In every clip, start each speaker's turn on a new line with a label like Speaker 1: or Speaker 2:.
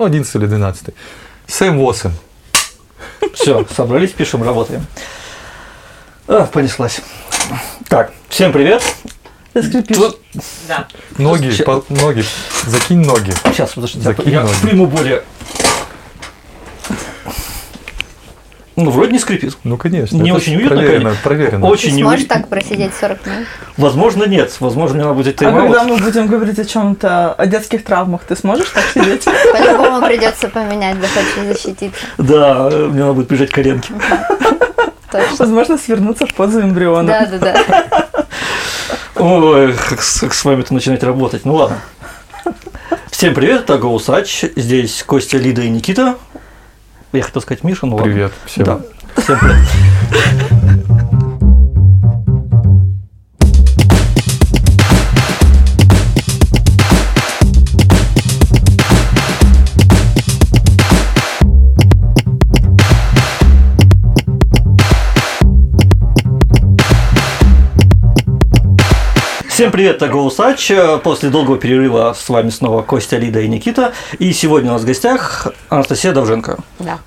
Speaker 1: ну, 11 или 12. Сэм Восем.
Speaker 2: Все, собрались, пишем, работаем. А, понеслась. Так, всем привет.
Speaker 3: Ты скрипишь.
Speaker 2: Тут-
Speaker 4: Да.
Speaker 1: Ноги, по- ноги, закинь ноги.
Speaker 2: Сейчас, подождите,
Speaker 1: Закинь
Speaker 2: я
Speaker 1: ноги.
Speaker 2: приму более... Ну, вроде не скрипит.
Speaker 1: Ну, конечно.
Speaker 2: Не
Speaker 1: это
Speaker 2: очень уютно,
Speaker 1: Проверено,
Speaker 2: конечно.
Speaker 1: проверено.
Speaker 2: Очень
Speaker 5: Ты
Speaker 2: не
Speaker 5: сможешь
Speaker 2: уют-
Speaker 5: так просидеть 40 минут?
Speaker 2: Возможно, нет. Возможно, мне надо будет
Speaker 3: А
Speaker 2: тайм-аут.
Speaker 3: когда мы будем говорить о чем-то, о детских травмах, ты сможешь так сидеть?
Speaker 5: По-любому придется поменять, захочешь защититься.
Speaker 2: Да, мне надо будет прижать коленки.
Speaker 5: Точно.
Speaker 3: Возможно, свернуться в позу эмбриона.
Speaker 5: Да, да, да.
Speaker 2: Ой, как с, как с вами-то начинать работать. Ну ладно. Всем привет, это Гоусач. Здесь Костя, Лида и Никита. Я хотел сказать Миша, ну ладно.
Speaker 1: Привет всем.
Speaker 2: Да. Всем привет. Всем привет, это Гоусач. После долгого перерыва с вами снова Костя, Лида и Никита. И сегодня у нас в гостях Анастасия Довженко,
Speaker 5: Да.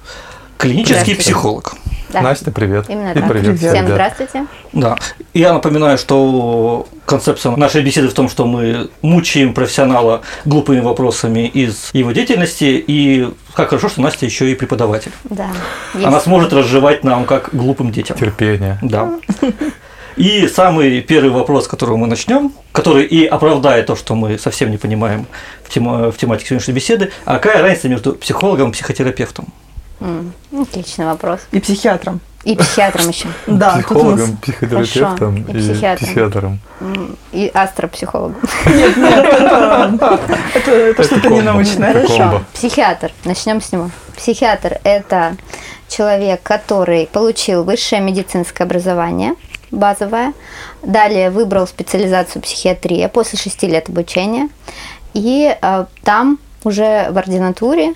Speaker 2: клинический психолог.
Speaker 5: да.
Speaker 1: Настя, привет.
Speaker 5: Именно
Speaker 1: И
Speaker 5: так.
Speaker 1: привет,
Speaker 3: Привет.
Speaker 5: Всем
Speaker 1: ребят.
Speaker 5: здравствуйте.
Speaker 2: Да. Я напоминаю, что концепция нашей беседы в том, что мы мучаем профессионала глупыми вопросами из его деятельности, и как хорошо, что Настя еще и преподаватель.
Speaker 5: Да.
Speaker 2: Она
Speaker 5: Есть.
Speaker 2: сможет разжевать нам как глупым детям.
Speaker 1: Терпение.
Speaker 2: Да. И самый первый вопрос, с которого мы начнем, который и оправдает то, что мы совсем не понимаем в, тема- в тематике сегодняшней беседы, а какая разница между психологом и психотерапевтом?
Speaker 5: М, Отличный вопрос.
Speaker 3: И психиатром.
Speaker 5: И психиатром еще.
Speaker 3: Да,
Speaker 1: Психологом,
Speaker 3: нас-
Speaker 1: психотерапевтом.
Speaker 5: И
Speaker 1: и
Speaker 5: психиатром.
Speaker 1: психиатром.
Speaker 5: И астропсихологом.
Speaker 3: Нет, нет, это, это, это что-то
Speaker 1: комбо.
Speaker 3: ненаучное.
Speaker 1: Это
Speaker 5: Хорошо.
Speaker 1: комбо.
Speaker 5: Психиатр. Начнем с него. Психиатр – это человек, который получил высшее медицинское образование, базовое, далее выбрал специализацию психиатрия после шести лет обучения, и э, там уже в ординатуре э,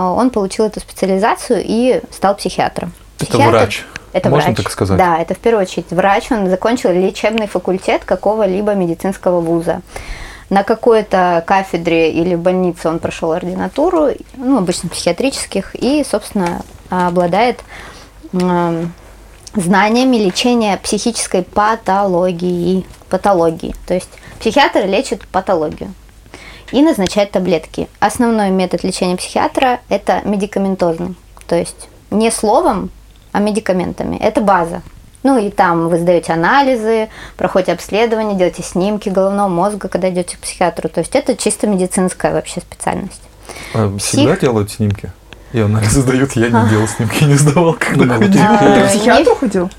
Speaker 5: он получил эту специализацию и стал психиатром.
Speaker 1: Это
Speaker 5: Психиатр-
Speaker 1: врач.
Speaker 5: Это
Speaker 1: Можно
Speaker 5: врач.
Speaker 1: так сказать?
Speaker 5: Да, это в первую очередь врач. Он закончил лечебный факультет какого-либо медицинского вуза. На какой-то кафедре или больнице он прошел ординатуру, ну, обычно психиатрических, и, собственно, обладает знаниями лечения психической патологии. Патологии. То есть психиатр лечит патологию и назначает таблетки. Основной метод лечения психиатра – это медикаментозный. То есть не словом, а медикаментами. Это база. Ну и там вы сдаете анализы, проходите обследование, делаете снимки головного мозга, когда идете к психиатру. То есть это чисто медицинская вообще специальность.
Speaker 1: А Всегда
Speaker 5: Псих-
Speaker 1: делают снимки? И анализы дают, я не делал снимки, не сдавал, когда
Speaker 2: Ну,
Speaker 1: ходил.
Speaker 5: А,
Speaker 3: Ты к психиатру ходил?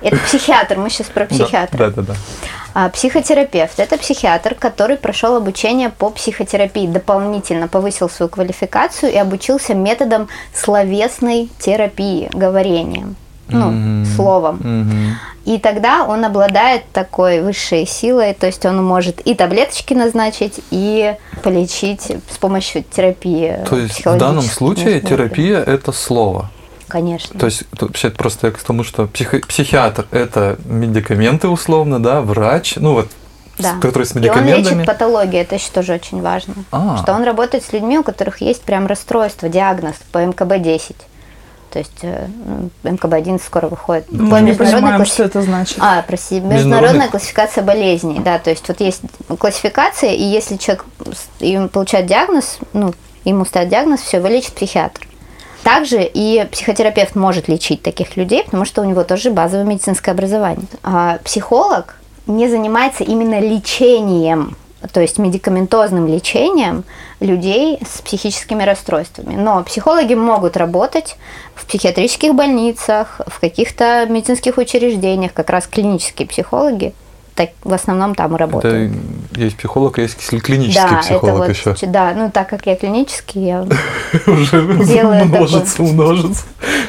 Speaker 5: Это психиатр, мы сейчас про психиатра.
Speaker 1: Да, да, да.
Speaker 5: А психотерапевт – это психиатр, который прошел обучение по психотерапии, дополнительно повысил свою квалификацию и обучился методом словесной терапии, говорением, ну,
Speaker 1: Мгм.
Speaker 5: словом.
Speaker 1: Мгм.
Speaker 5: И тогда он обладает такой высшей силой, то есть он может и таблеточки назначить, и полечить с помощью терапии.
Speaker 1: То есть в данном случае терапия – это слово.
Speaker 5: Конечно.
Speaker 1: То есть вообще просто я к тому, что психо- психиатр – это медикаменты условно, да, врач, ну вот,
Speaker 5: Да.
Speaker 1: который с
Speaker 5: И он
Speaker 1: медикаментами.
Speaker 5: лечит патологию, это еще тоже очень важно.
Speaker 1: А.
Speaker 5: Что он работает с людьми, у которых есть прям расстройство, диагноз по МКБ-10. То есть э, ну, МКБ-11 скоро выходит. По
Speaker 3: Мы понимаем,
Speaker 5: класси-
Speaker 3: что это значит.
Speaker 5: А, прости,
Speaker 1: Международная-
Speaker 5: международная классификация болезней, да, то есть вот есть классификация, и если человек им получает диагноз, ну, ему ставят диагноз, все, его лечит психиатр. Также и психотерапевт может лечить таких людей, потому что у него тоже базовое медицинское образование. А психолог не занимается именно лечением, то есть медикаментозным лечением людей с психическими расстройствами. Но психологи могут работать в психиатрических больницах, в каких-то медицинских учреждениях, как раз клинические психологи так, в основном там и
Speaker 1: Это
Speaker 5: работают.
Speaker 1: есть психолог, а есть клинический
Speaker 5: да,
Speaker 1: психолог
Speaker 5: это вот,
Speaker 1: еще.
Speaker 5: да, ну так как я клинический, я
Speaker 1: Уже
Speaker 5: делаю
Speaker 1: множится, множится.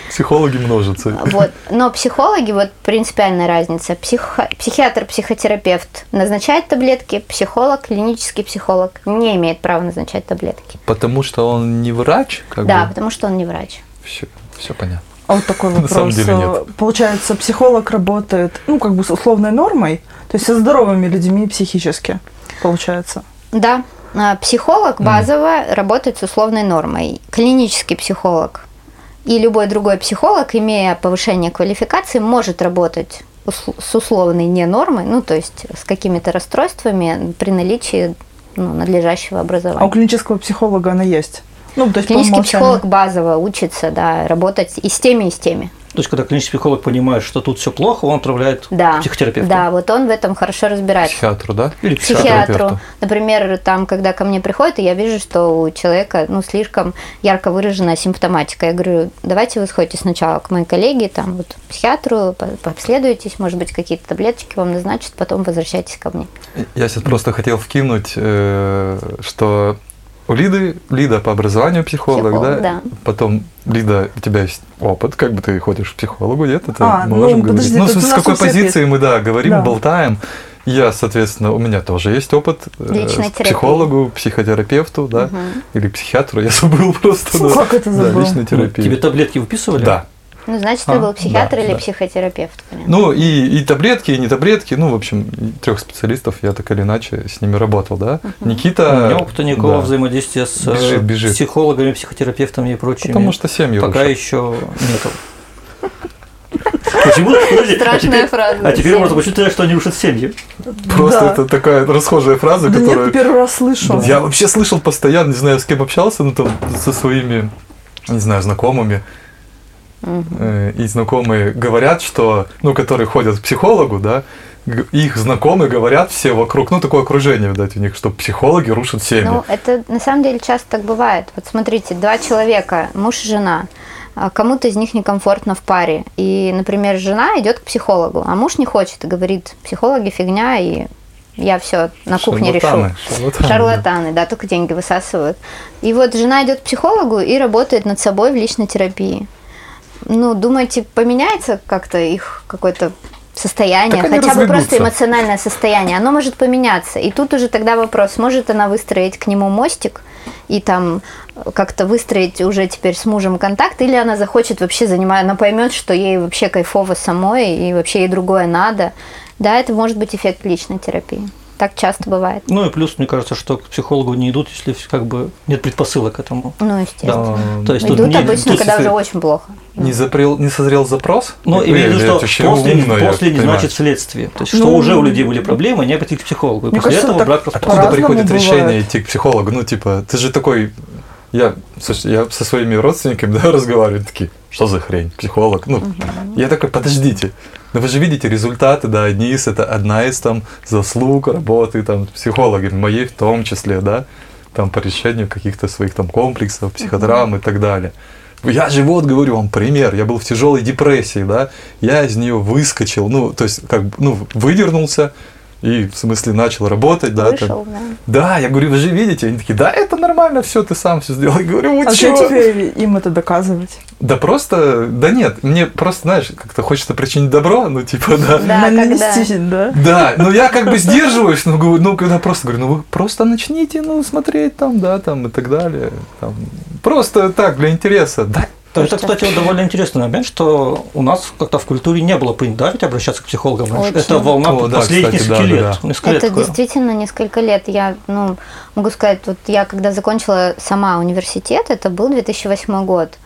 Speaker 1: Психологи множатся.
Speaker 5: Вот. Но психологи, вот принципиальная разница. Психо- психиатр, психотерапевт назначает таблетки, психолог, клинический психолог не имеет права назначать таблетки.
Speaker 1: Потому что он не врач, как
Speaker 5: да,
Speaker 1: бы.
Speaker 5: потому что он не врач.
Speaker 1: Все, все понятно.
Speaker 3: А вот такой
Speaker 1: На
Speaker 3: вопрос.
Speaker 1: самом деле нет.
Speaker 3: Э, Получается, психолог работает, ну, как бы с условной нормой, то есть со здоровыми людьми психически, получается.
Speaker 5: Да, А, Психолог базово работает с условной нормой. Клинический психолог и любой другой психолог, имея повышение квалификации, может работать с условной не нормой, ну то есть с какими-то расстройствами при наличии ну, надлежащего
Speaker 3: А у
Speaker 5: образования.
Speaker 3: клинического психолога она есть? Ну, то есть
Speaker 5: Клинический психолог базово учится, да, работать и с теми, и с теми.
Speaker 2: То есть, когда клинический психолог понимает, что тут все плохо, он отправляет
Speaker 5: Да.
Speaker 2: к психотерапевту.
Speaker 5: Да, вот он в этом хорошо разбирается.
Speaker 1: Психиатру, да?
Speaker 2: Или к психиатру.
Speaker 5: Например, там, когда ко мне приходят, и я вижу, что у человека ну, слишком ярко выраженная симптоматика. Я говорю, давайте вы сходите сначала к моей коллеге, там, вот, психиатру, по- пообследуйтесь, может быть, какие-то таблеточки вам назначат, потом возвращайтесь ко мне.
Speaker 1: Я сейчас просто хотел вкинуть, э, что у Лиды, Лида по образованию психолог,
Speaker 5: Психолог,
Speaker 1: да?
Speaker 5: да.
Speaker 1: Потом, Лида, у тебя есть опыт, как бы ты ходишь к психологу, нет? Это
Speaker 3: А,
Speaker 1: мы
Speaker 3: ну,
Speaker 1: можем
Speaker 3: подожди,
Speaker 1: говорить. Ну, с
Speaker 3: нас
Speaker 1: какой позиции мы, да, говорим,
Speaker 3: Да.
Speaker 1: болтаем. Я, соответственно, у меня тоже есть опыт э,
Speaker 5: Личной
Speaker 1: с психологу, психотерапевту, да, или психиатру, я забыл просто.
Speaker 3: Фу,
Speaker 1: да.
Speaker 3: как это
Speaker 1: Да,
Speaker 3: забыл?
Speaker 1: личной
Speaker 2: Ну,
Speaker 1: терапии.
Speaker 2: Тебе таблетки выписывали?
Speaker 1: Да.
Speaker 5: Ну, значит,
Speaker 2: А,
Speaker 5: ты был психиатр
Speaker 1: да,
Speaker 5: или
Speaker 1: да.
Speaker 5: психотерапевт. понятно.
Speaker 1: Ну, и, и таблетки, и не таблетки, ну, в общем, трех специалистов я так или иначе с ними работал, да.
Speaker 2: У
Speaker 1: Никита...
Speaker 2: меня опыта никакого
Speaker 1: да,
Speaker 2: взаимодействия с э,
Speaker 1: Бежит, бежит.
Speaker 2: психологами, психотерапевтами и прочими.
Speaker 1: Потому что семьи
Speaker 2: пока
Speaker 1: рушат.
Speaker 2: еще нету. Почему? Подожди, а
Speaker 5: Страшная
Speaker 2: теперь-
Speaker 5: фраза.
Speaker 2: А теперь можно почитать, что они рушат семьи.
Speaker 1: Просто
Speaker 3: Да.
Speaker 1: это такая расхожая фраза,
Speaker 3: Да нет,
Speaker 1: которая...
Speaker 3: первый раз слышу.
Speaker 1: Я вообще слышал постоянно, не знаю, с кем общался, ну там со своими, не знаю, знакомыми. Э, И знакомые говорят, что, ну, которые ходят к психологу, да, их знакомые говорят все вокруг, ну, такое окружение, видать, у них, что психологи рушат семьи.
Speaker 5: Ну, это на самом деле часто так бывает. Вот смотрите, два человека, муж и жена, а кому-то из них некомфортно в паре. И, например, жена идет к психологу, а муж не хочет и говорит, психологи фигня, и я все на кухне решу.
Speaker 1: Шарлатаны, шарлатаны, да.
Speaker 5: Шарлатаны, да, только деньги высасывают. И вот жена идет к психологу и работает над собой в личной терапии. Ну, думаете, поменяется как-то их какое-то состояние, хотя бы просто эмоциональное состояние, оно может поменяться. И тут уже тогда вопрос, может она выстроить к нему мостик и там как-то выстроить уже теперь с мужем контакт, или она захочет вообще занимать, она поймет, что ей вообще кайфово самой, и вообще ей другое надо. Да, это может быть эффект личной терапии. Так часто бывает.
Speaker 2: Ну и плюс, мне кажется, что к психологу не идут, если как бы нет предпосылок к этому.
Speaker 5: Ну, естественно.
Speaker 1: Да,
Speaker 2: То есть тут
Speaker 5: Идут
Speaker 2: не-
Speaker 5: обычно,
Speaker 2: тут
Speaker 5: когда уже очень плохо.
Speaker 1: Не, запрел, не созрел запрос?
Speaker 2: Ну, имею в виду, что после,
Speaker 1: умно, я
Speaker 2: после не
Speaker 1: понимаю.
Speaker 2: значит следствие. То есть,
Speaker 3: Ну,
Speaker 2: что уже у людей были проблемы, они обратились к психологу. И
Speaker 3: Мне
Speaker 2: после
Speaker 3: кажется,
Speaker 2: этого брак
Speaker 1: Откуда приходит решение
Speaker 3: бывает.
Speaker 1: идти к психологу? Ну, типа, ты же такой... Я, слушай, я со своими родственниками да, разговариваю, такие, что за хрень, психолог? Ну, я такой, подождите, но вы же видите результаты, да, одни из, это одна из там заслуг работы там психологами, моей в том числе, да, там по решению каких-то своих там комплексов, психодрам и так далее. Я же вот говорю вам пример, я был в тяжелой депрессии, да, я из нее выскочил, ну, то есть, как бы, ну, выдернулся и, в смысле, начал работать, да, там,
Speaker 5: Вышел, да.
Speaker 1: да, я говорю, вы же видите? Они такие, да, это нормально, все, ты сам все сделал. Я говорю, вы
Speaker 3: А что теперь им это доказывать?
Speaker 1: Да просто, да нет, мне просто, знаешь, как-то хочется причинить добро, ну типа, да.
Speaker 5: Да,
Speaker 3: Нанести, да?
Speaker 1: Да, но я как бы сдерживаюсь, ну, говорю, ну, когда просто говорю, ну, вы просто начните, ну, смотреть там, да, там, и так далее. Там. Просто так, для интереса. Да,
Speaker 2: Это, кстати, вот довольно интересный момент, что у нас как-то в культуре не было принято да, ведь обращаться к психологам.
Speaker 5: Очень.
Speaker 2: Это волна
Speaker 1: О, да,
Speaker 2: последних
Speaker 1: кстати,
Speaker 2: нескольких
Speaker 1: да,
Speaker 2: лет.
Speaker 1: да, да.
Speaker 2: Несколько лет
Speaker 5: Это
Speaker 2: такое.
Speaker 5: действительно несколько лет. Я, ну, могу сказать, вот я когда закончила сама университет, это был 2008 год.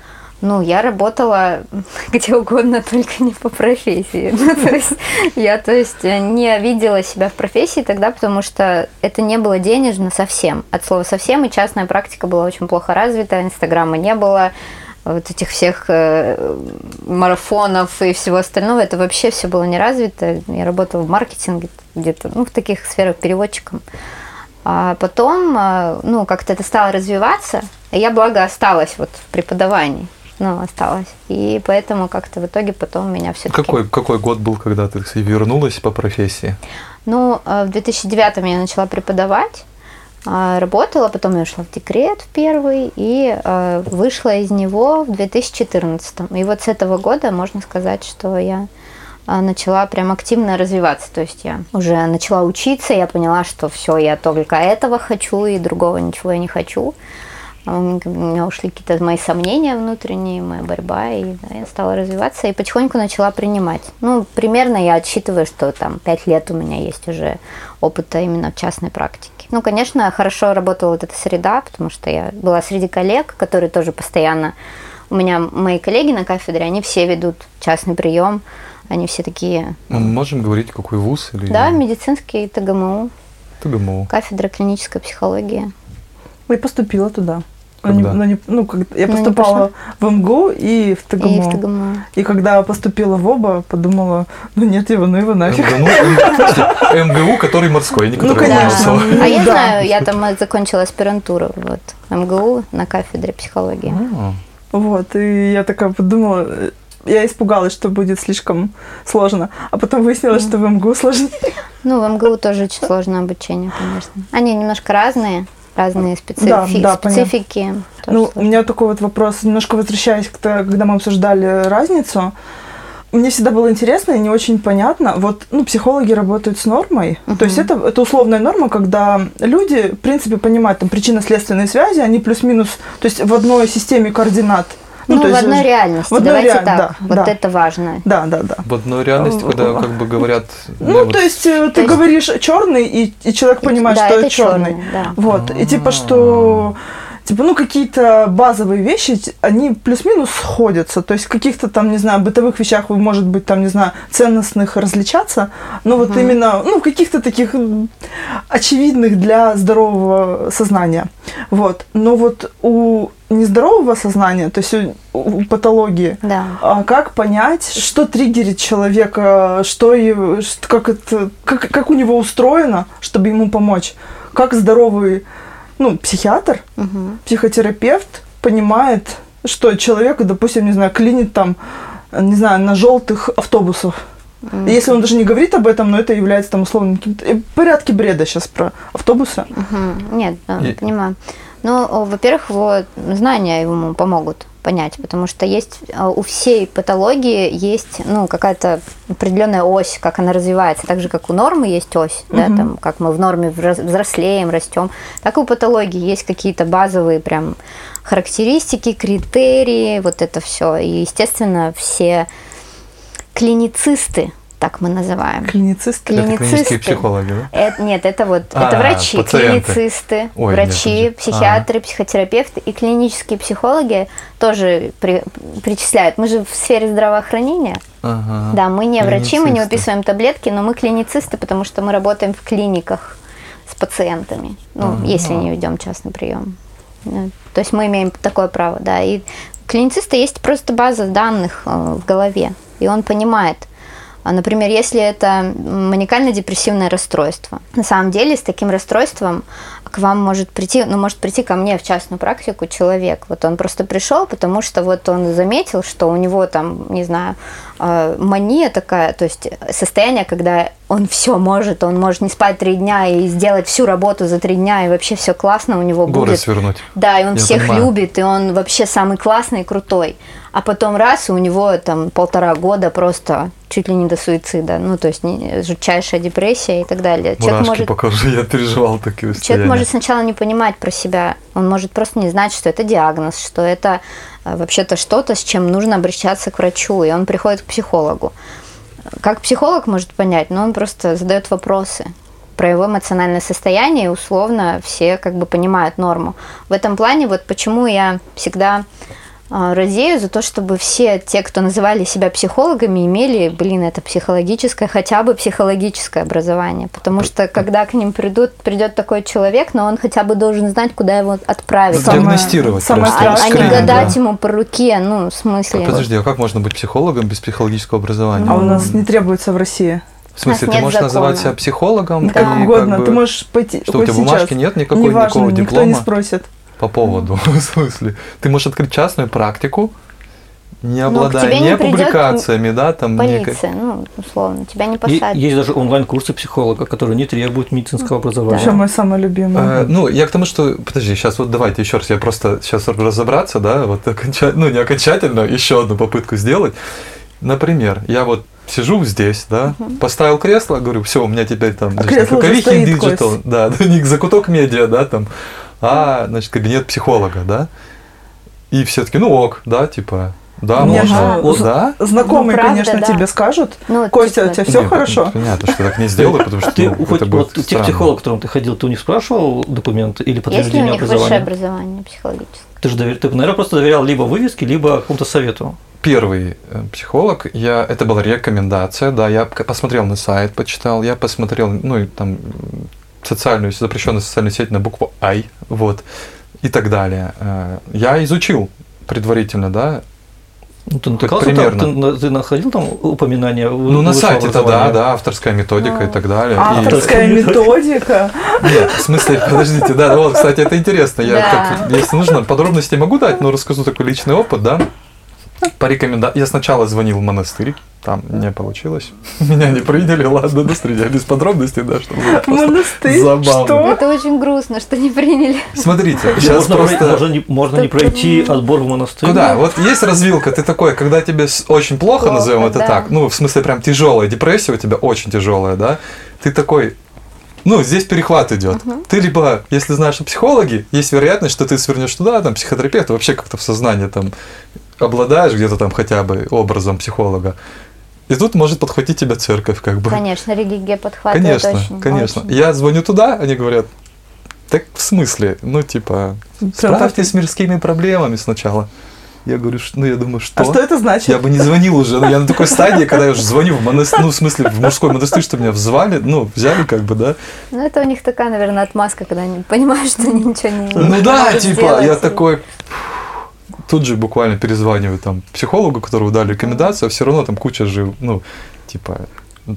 Speaker 5: Ну, я работала где угодно, только не по профессии. Ну, то есть, я, то есть, не видела себя в профессии тогда, потому что это не было денежно совсем. От слова совсем, и частная практика была очень плохо развита, инстаграма не было, вот этих всех э, марафонов и всего остального, это вообще все было не развито. Я работала в маркетинге где-то, ну, в таких сферах переводчиком. А потом, э, ну, как-то это стало развиваться, и я, благо, осталась вот в преподавании. Ну, осталась. И поэтому как-то в итоге потом меня все-таки...
Speaker 1: Какой, какой год был, когда ты кстати, вернулась по профессии?
Speaker 5: Ну, э, в 2009 я начала преподавать, а, работала, потом я ушла в декрет в первый и э, вышла из него в 2014. И вот с этого года можно сказать, что я а, начала прям активно развиваться. То есть я уже начала учиться, я поняла, что все, я только этого хочу и другого ничего я не хочу. А у меня- ушли какие-то мои сомнения внутренние, моя борьба, и да, я стала развиваться и потихоньку начала принимать. Ну, примерно я отсчитываю, что там пять лет у меня есть уже опыта именно в частной практике. Ну, конечно, хорошо работала вот эта среда, потому что я была среди коллег, которые тоже постоянно... У меня мои коллеги на кафедре, они все ведут частный прием, они все такие...
Speaker 1: Мы можем говорить, какой вуз или
Speaker 5: Да, медицинский ТГМУ,
Speaker 1: ТГМУ.
Speaker 5: кафедра клинической психологии.
Speaker 3: Я поступила туда. Но не-
Speaker 1: Когда?
Speaker 3: не- ну, как, я
Speaker 5: Ну,
Speaker 3: поступала в МГУ и в ТГМУ.
Speaker 5: И в.
Speaker 3: И когда поступила в оба, подумала, ну нет его, ну его нафиг.
Speaker 1: МГУ, М- МГУ, который морской, не который
Speaker 3: Ну, конечно.
Speaker 1: Ломоносов.
Speaker 5: А я
Speaker 3: да.
Speaker 5: знаю, я там э, закончила аспирантуру вот, МГУ на кафедре психологии.
Speaker 1: А,
Speaker 3: Вот, и я такая подумала, э, я испугалась, что будет слишком сложно. А потом выяснилось, что в МГУ сложнее.
Speaker 5: Ну, в МГУ тоже очень сложное обучение, конечно. Они немножко разные, разные специфи-
Speaker 3: Да, да, понятно.
Speaker 5: специфики. тоже
Speaker 3: Ну, у меня такой вот вопрос, немножко возвращаясь к то- когда мы обсуждали разницу. Мне всегда было интересно и не очень понятно. Вот, ну, психологи работают с нормой. То есть это, это условная норма, когда люди, в принципе, понимают там причинно-следственные связи, они плюс-минус, то есть в одной системе координат.
Speaker 5: Ну,
Speaker 3: то
Speaker 5: в
Speaker 3: есть,
Speaker 5: одной реальности,
Speaker 3: в одной
Speaker 5: давайте
Speaker 3: реаль-
Speaker 5: так.
Speaker 3: да,
Speaker 5: вот
Speaker 3: да.
Speaker 5: это важно.
Speaker 3: Да, да, да.
Speaker 1: В одной реальности, когда как бы говорят...
Speaker 3: Ну,
Speaker 1: я вот
Speaker 3: то есть э, ты
Speaker 5: есть-
Speaker 3: говоришь черный, и, и человек понимает,
Speaker 5: да,
Speaker 3: что
Speaker 5: это
Speaker 3: это черный.
Speaker 5: чёрный, да.
Speaker 3: Вот. И типа, что типа, ну, какие-то базовые вещи, они плюс-минус сходятся. То есть в каких-то там, не знаю, бытовых вещах вы, может быть, там, не знаю, ценностных различаться, но вот именно, ну, в каких-то таких очевидных для здорового сознания. Вот. Но вот у нездорового сознания, то есть у, у патологии,
Speaker 5: Да.
Speaker 3: а как понять, что триггерит человека, что его, ш- как, это, как, как у него устроено, чтобы ему помочь? Как здоровый ну, психиатр,
Speaker 5: Мгм.
Speaker 3: психотерапевт понимает, что человек, допустим, не знаю, клинит там, не знаю, на желтых автобусах. Если он даже не говорит об этом, но это является там условным каким-то... э, Порядки бреда сейчас про автобусы.
Speaker 5: Мгм. Нет, да,
Speaker 1: И-
Speaker 5: понимаю. Ну, во-первых, вот знания ему помогут понять, потому что есть а, у всей патологии есть ну какая-то определенная ось, как она развивается, так же как у нормы есть ось, да, там как мы в норме взрослеем, растем, так и у патологии есть какие-то базовые прям характеристики, критерии, вот это все. И естественно все клиницисты, так мы называем.
Speaker 3: Клиницисты.
Speaker 1: Это клинические
Speaker 5: клиницисты.
Speaker 1: психологи, да?
Speaker 5: Это, нет, это вот,
Speaker 1: А,
Speaker 5: это врачи,
Speaker 1: пациенты.
Speaker 5: клиницисты,
Speaker 1: Ой,
Speaker 5: врачи,
Speaker 1: нет, подожди.
Speaker 5: психиатры, психотерапевты и клинические психологи тоже при- причисляют. Мы же в сфере здравоохранения.
Speaker 1: Ага.
Speaker 5: Да, мы не врачи, мы не
Speaker 1: Клиницисты.
Speaker 5: выписываем таблетки, но мы клиницисты, потому что мы работаем в клиниках с пациентами. Ну, если не ведем частный прием. Да. То есть мы имеем такое право, да. И клинициста есть просто база данных э, в голове, и он понимает. А, Например, если это маникально-депрессивное расстройство. На самом деле с таким расстройством к вам может прийти, ну, может прийти ко мне в частную практику человек. Вот он просто пришел, потому что вот он заметил, что у него там, не знаю, э, мания такая, то есть состояние, когда он все может, он может не спать три дня и сделать всю работу за три дня, и вообще все классно у него
Speaker 1: Горы
Speaker 5: будет.
Speaker 1: свернуть.
Speaker 5: Да, и он
Speaker 1: Я
Speaker 5: всех
Speaker 1: понимаю.
Speaker 5: любит, и он вообще самый классный и крутой. А потом раз, и у него там полтора года просто чуть ли не до суицида. Ну, то есть не- жутчайшая депрессия и так далее.
Speaker 1: Мурашки
Speaker 5: может,
Speaker 1: покажу, я переживал такие
Speaker 5: человек
Speaker 1: состояния.
Speaker 5: может сначала не понимать про себя. Он может просто не знать, что это диагноз, что это э, вообще-то что-то, с чем нужно обращаться к врачу, и он приходит к психологу. Как психолог может понять, но он просто задает вопросы про его эмоциональное состояние, и условно все как бы понимают норму. В этом плане вот почему я всегда радею за то, чтобы все те, кто называли себя психологами, имели, блин, это психологическое, хотя бы психологическое образование. Потому что когда к ним придут, придет такой человек, но он хотя бы должен знать, куда его отправить.
Speaker 1: Самое- Диагностировать
Speaker 3: самое
Speaker 1: просто.
Speaker 5: А, а не гадать
Speaker 1: да.
Speaker 5: ему по руке, ну, в смысле.
Speaker 1: Подожди, а как можно быть психологом без психологического образования?
Speaker 3: А у нас не требуется в России.
Speaker 1: В смысле, ты можешь называть
Speaker 5: закона.
Speaker 1: себя психологом?
Speaker 3: Как
Speaker 1: и
Speaker 3: угодно.
Speaker 1: бы-
Speaker 3: Ты можешь пойти
Speaker 1: Что, у тебя
Speaker 3: сейчас.
Speaker 1: бумажки нет никакой,
Speaker 3: Неважно,
Speaker 1: никакого
Speaker 3: никто
Speaker 1: диплома?
Speaker 3: не спросит.
Speaker 1: По поводу, в смысле? Ты можешь открыть частную практику, не
Speaker 5: Ну,
Speaker 1: обладая не публикациями, да, там некой-
Speaker 5: Полиция, ну, условно, тебя не посадят.
Speaker 2: Есть даже онлайн-курсы психолога, которые не требуют медицинского образования.
Speaker 3: Еще мой самый любимый.
Speaker 1: Э, ну, я к тому, что, подожди, сейчас вот давайте еще раз, я просто сейчас разобраться, да, вот окончательно, ну, не окончательно, еще одну попытку сделать. Например, я вот сижу здесь, да, поставил кресло, говорю, все, у меня теперь там
Speaker 3: А кресло
Speaker 1: Digital,
Speaker 3: Кость.
Speaker 1: да, да, не закуток медиа, да, там, а, значит, кабинет психолога, да? И все таки ну ок, да, типа, да,
Speaker 3: Мне
Speaker 1: можно.
Speaker 3: же
Speaker 2: Вот.
Speaker 1: Да?
Speaker 3: Знакомые,
Speaker 5: Ну, правда,
Speaker 3: конечно,
Speaker 5: да.
Speaker 3: тебе скажут.
Speaker 5: Ну,
Speaker 3: Костя,
Speaker 5: типа-
Speaker 3: у тебя все
Speaker 1: Нет,
Speaker 3: хорошо?
Speaker 1: Понятно, что так не сделаю, потому что
Speaker 2: Ты
Speaker 1: ну,
Speaker 2: хоть
Speaker 1: это
Speaker 2: вот
Speaker 1: будет
Speaker 2: тех
Speaker 1: странно.
Speaker 2: психологов, к которым ты ходил, ты у них спрашивал документы или
Speaker 5: Есть ли у
Speaker 2: подтверждение
Speaker 5: них высшее образование психологическое?
Speaker 2: Ты же, довер- ты, наверное, просто доверял либо вывеске, либо какому-то совету.
Speaker 1: Первый э, психолог, я, это была рекомендация, да, я посмотрел на сайт, почитал, я посмотрел, ну, и там социальную, запрещенную социальную сеть на букву I, вот, и так далее. Э, Я изучил предварительно, да,
Speaker 2: Ну, ты
Speaker 1: Как
Speaker 2: натыкался там,
Speaker 1: примерно.
Speaker 2: ты, на- ты находил там упоминания?
Speaker 1: ну, на
Speaker 2: высшего
Speaker 1: сайте-то, да, да, авторская методика и так далее. И-
Speaker 3: Авторская методика.
Speaker 1: Нет, в смысле, подождите, да, вот, кстати, это интересно. Я,
Speaker 5: Да.
Speaker 1: так, если нужно, подробности могу дать, но расскажу такой личный опыт, да. По рекомендации. Я сначала звонил в монастырь, там не получилось. Меня не приняли, ладно, до встречи. Без подробностей, да, чтобы
Speaker 3: Монастырь?
Speaker 1: забавно.
Speaker 3: Что?
Speaker 5: Это очень грустно, что не приняли.
Speaker 1: Смотрите, сейчас
Speaker 2: можно,
Speaker 1: просто...
Speaker 2: можно не, можно не пройти отбор в монастырь.
Speaker 1: Куда? Вот есть развилка, ты такой, когда тебе очень плохо,
Speaker 5: Плохо,
Speaker 1: назовем это
Speaker 5: да.
Speaker 1: так, ну, в смысле, прям тяжелая депрессия у тебя, очень тяжелая, да, ты такой, ну, здесь перехват идет. Ты либо, если знаешь о психологе, есть вероятность, что ты свернешь туда, там, психотерапевт, вообще как-то в сознании там обладаешь где-то там хотя бы образом психолога. И тут может подхватить тебя церковь, как бы.
Speaker 5: Конечно, религия подхватывает
Speaker 1: Конечно,
Speaker 5: очень.
Speaker 1: конечно.
Speaker 5: очень.
Speaker 1: Я звоню туда, они говорят, так в смысле? Ну, типа, справьтесь с мирскими проблемами сначала. Я говорю, «Ш- ну, я думаю, что?
Speaker 3: А что это значит?
Speaker 1: Я бы не звонил уже. Ну, я на такой стадии, когда я уже звоню в монастырь, ну, в смысле, в мужской монастырь, что меня взвали, ну, взяли, как бы, да.
Speaker 5: Ну, это у них такая, наверное, отмазка, когда они понимают, что они ничего не
Speaker 1: Ну да, типа, я такой тут же буквально перезваниваю там психологу, которому дали рекомендацию, а все равно там куча же, ну, типа,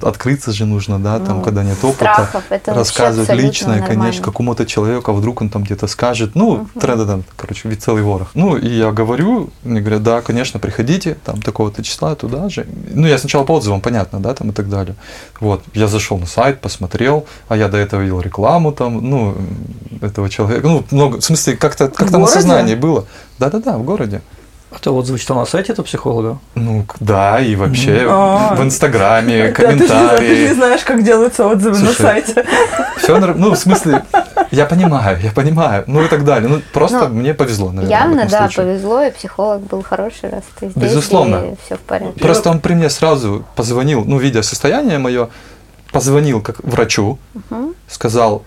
Speaker 1: открыться же нужно, да, там,
Speaker 5: Ну,
Speaker 1: когда нет опыта.
Speaker 5: страхов,
Speaker 1: рассказывать личное,
Speaker 5: нормально.
Speaker 1: конечно, какому-то человеку, а вдруг он там где-то скажет, ну, тренда там, короче, ведь целый ворох. Ну, и я говорю, мне говорят, да, конечно, приходите, там, такого-то числа, туда же. Ну, я сначала по отзывам, понятно, да, там и так далее. Вот, я зашел на сайт, посмотрел, а я до этого видел рекламу там, ну, этого человека, ну, много, в смысле, как-то как на
Speaker 3: городе?
Speaker 1: сознании было. Да-да-да, в городе.
Speaker 2: А ты отзывы читал на сайте этого психолога?
Speaker 1: Ну, да, и вообще
Speaker 3: А.
Speaker 1: в Инстаграме,
Speaker 3: Да, ты, же не- ты
Speaker 1: комментарии.
Speaker 3: не знаешь, как делаются отзывы на
Speaker 1: Слушай,
Speaker 3: сайте.
Speaker 1: Все, ну, в смысле, я понимаю, я понимаю, ну и так далее. Ну, просто
Speaker 5: Ну,
Speaker 1: мне повезло, наверное.
Speaker 5: Явно, да,
Speaker 1: случае.
Speaker 5: повезло, и психолог был хороший, раз ты здесь,
Speaker 1: Безусловно.
Speaker 5: и все в порядке.
Speaker 1: Просто он при мне сразу позвонил, ну, видя состояние мое, позвонил как врачу,
Speaker 5: Мгм.
Speaker 1: сказал,